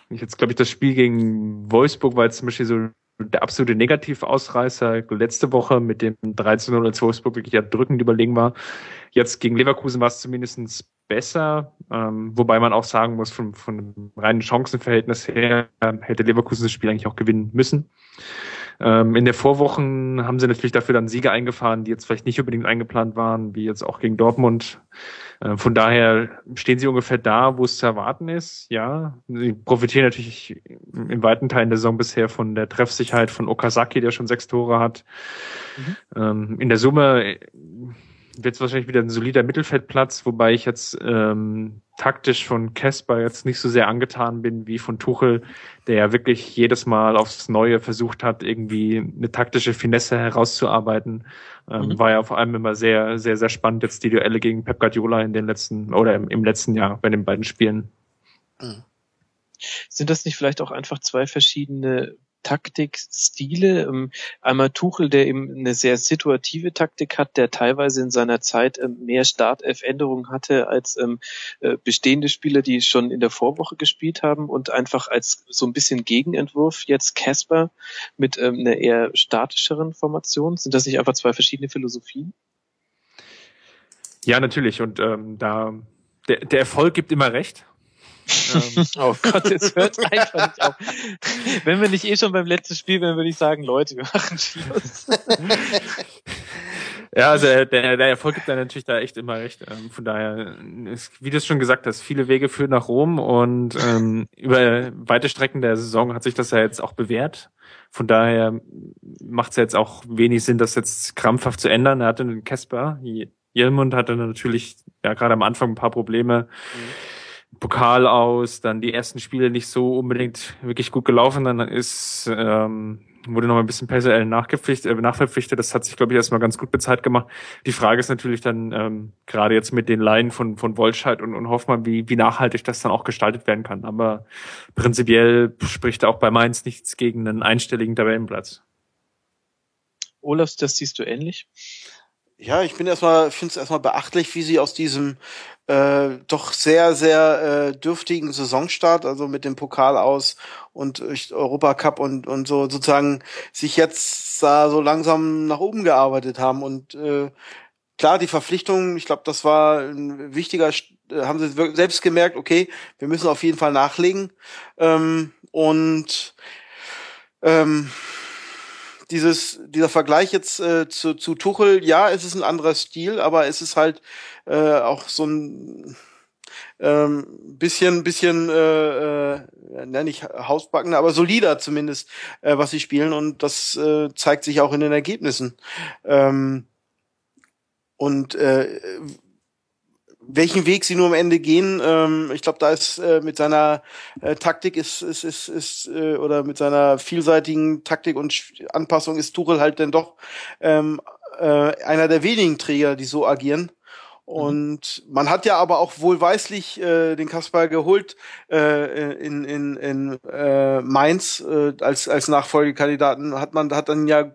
jetzt glaube ich, das Spiel gegen Wolfsburg war jetzt zum Beispiel so der absolute Negativausreißer letzte Woche mit dem 13 0 als Wolfsburg wirklich ja drückend überlegen war. Jetzt gegen Leverkusen war es zumindest besser, ähm, wobei man auch sagen muss, von, von reinen Chancenverhältnis her äh, hätte Leverkusen das Spiel eigentlich auch gewinnen müssen. Ähm, in der Vorwochen haben sie natürlich dafür dann Siege eingefahren, die jetzt vielleicht nicht unbedingt eingeplant waren, wie jetzt auch gegen Dortmund. Äh, von daher stehen sie ungefähr da, wo es zu erwarten ist. Ja, sie profitieren natürlich in weiten Teilen der Saison bisher von der Treffsicherheit von Okazaki, der schon sechs Tore hat. Mhm. Ähm, in der Summe wird es wahrscheinlich wieder ein solider Mittelfeldplatz, wobei ich jetzt ähm, taktisch von Kesper jetzt nicht so sehr angetan bin wie von Tuchel, der ja wirklich jedes Mal aufs Neue versucht hat, irgendwie eine taktische Finesse herauszuarbeiten. Ähm, mhm. War ja vor allem immer sehr, sehr, sehr spannend jetzt die Duelle gegen Pep Guardiola in den letzten oder im, im letzten Jahr bei den beiden Spielen. Mhm. Sind das nicht vielleicht auch einfach zwei verschiedene Taktikstile. Ähm, einmal Tuchel, der eben eine sehr situative Taktik hat, der teilweise in seiner Zeit ähm, mehr Startelf-Änderungen hatte als ähm, äh, bestehende Spieler, die schon in der Vorwoche gespielt haben und einfach als so ein bisschen Gegenentwurf jetzt Casper mit einer eher statischeren Formation. Sind das nicht einfach zwei verschiedene Philosophien? Ja, natürlich. Und ähm, da der, der Erfolg gibt immer recht. Ähm, oh Gott, es hört einfach nicht auf. Wenn wir nicht eh schon beim letzten Spiel wären, würde ich sagen, Leute, wir machen Schluss. Ja, also der, der Erfolg gibt da natürlich da echt immer recht. Ähm, von daher, ist, wie du es schon gesagt hast, viele Wege führen nach Rom und ähm, über weite Strecken der Saison hat sich das ja jetzt auch bewährt. Von daher macht es ja jetzt auch wenig Sinn, das jetzt krampfhaft zu ändern. Er hatte einen Kesper, Jelmund hatte natürlich ja gerade am Anfang ein paar Probleme. Mhm Pokal aus, dann die ersten Spiele nicht so unbedingt wirklich gut gelaufen, dann ist ähm, wurde noch ein bisschen personell nachgepflichtet, äh, nachverpflichtet. Das hat sich, glaube ich, erstmal ganz gut bezahlt gemacht. Die Frage ist natürlich dann ähm, gerade jetzt mit den Laien von, von Wolscheid und, und Hoffmann, wie, wie nachhaltig das dann auch gestaltet werden kann. Aber prinzipiell spricht auch bei Mainz nichts gegen einen einstelligen Tabellenplatz. Olaf, das siehst du ähnlich? Ja, ich bin erstmal, finde es erstmal beachtlich, wie sie aus diesem äh, doch sehr, sehr äh, dürftigen Saisonstart, also mit dem Pokal aus und Europacup und, und so sozusagen sich jetzt da so langsam nach oben gearbeitet haben. Und äh, klar, die Verpflichtung, ich glaube, das war ein wichtiger, äh, haben sie selbst gemerkt, okay, wir müssen auf jeden Fall nachlegen. Ähm, und ähm, dieses, dieser Vergleich jetzt äh, zu, zu Tuchel, ja, es ist ein anderer Stil, aber es ist halt äh, auch so ein ähm, bisschen, bisschen, äh, äh, nenne ich Hausbacken, aber solider zumindest, äh, was sie spielen und das äh, zeigt sich auch in den Ergebnissen. Ähm, und äh, welchen Weg sie nur am Ende gehen, ähm, ich glaube, da ist äh, mit seiner äh, Taktik ist ist ist, ist äh, oder mit seiner vielseitigen Taktik und Anpassung ist Tuchel halt denn doch ähm, äh, einer der wenigen Träger, die so agieren. Und mhm. man hat ja aber auch wohlweislich äh, den Kasper geholt äh, in, in, in äh, Mainz äh, als, als Nachfolgekandidaten. Hat man hat dann ja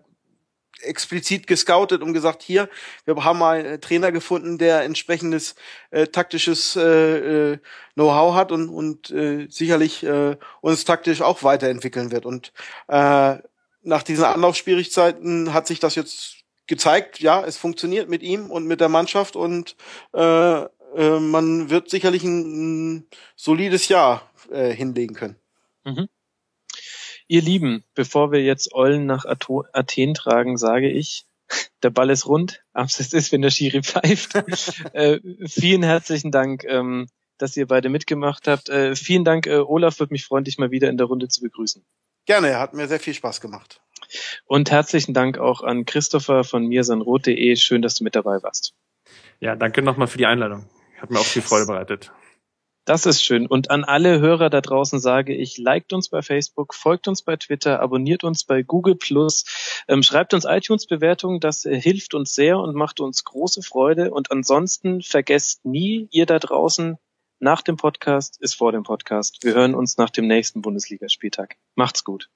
explizit gescoutet und gesagt, hier, wir haben mal einen Trainer gefunden, der entsprechendes äh, taktisches äh, äh, Know-how hat und, und äh, sicherlich äh, uns taktisch auch weiterentwickeln wird. Und äh, nach diesen Anlaufschwierigkeiten hat sich das jetzt gezeigt, ja, es funktioniert mit ihm und mit der Mannschaft und äh, äh, man wird sicherlich ein, ein solides Jahr äh, hinlegen können. Mhm. Ihr Lieben, bevor wir jetzt Eulen nach Athen tragen, sage ich, der Ball ist rund, abseits ist, wenn der Schiri pfeift. äh, vielen herzlichen Dank, ähm, dass ihr beide mitgemacht habt. Äh, vielen Dank, äh, Olaf, würde mich freuen, dich mal wieder in der Runde zu begrüßen. Gerne, hat mir sehr viel Spaß gemacht. Und herzlichen Dank auch an Christopher von mirsanrot.de. Schön, dass du mit dabei warst. Ja, danke nochmal für die Einladung. Hat mir auch viel Freude bereitet. Das ist schön. Und an alle Hörer da draußen sage ich, liked uns bei Facebook, folgt uns bei Twitter, abonniert uns bei Google Plus, ähm, schreibt uns iTunes-Bewertungen, das äh, hilft uns sehr und macht uns große Freude. Und ansonsten vergesst nie, ihr da draußen, nach dem Podcast ist vor dem Podcast. Wir hören uns nach dem nächsten Bundesligaspieltag. Macht's gut.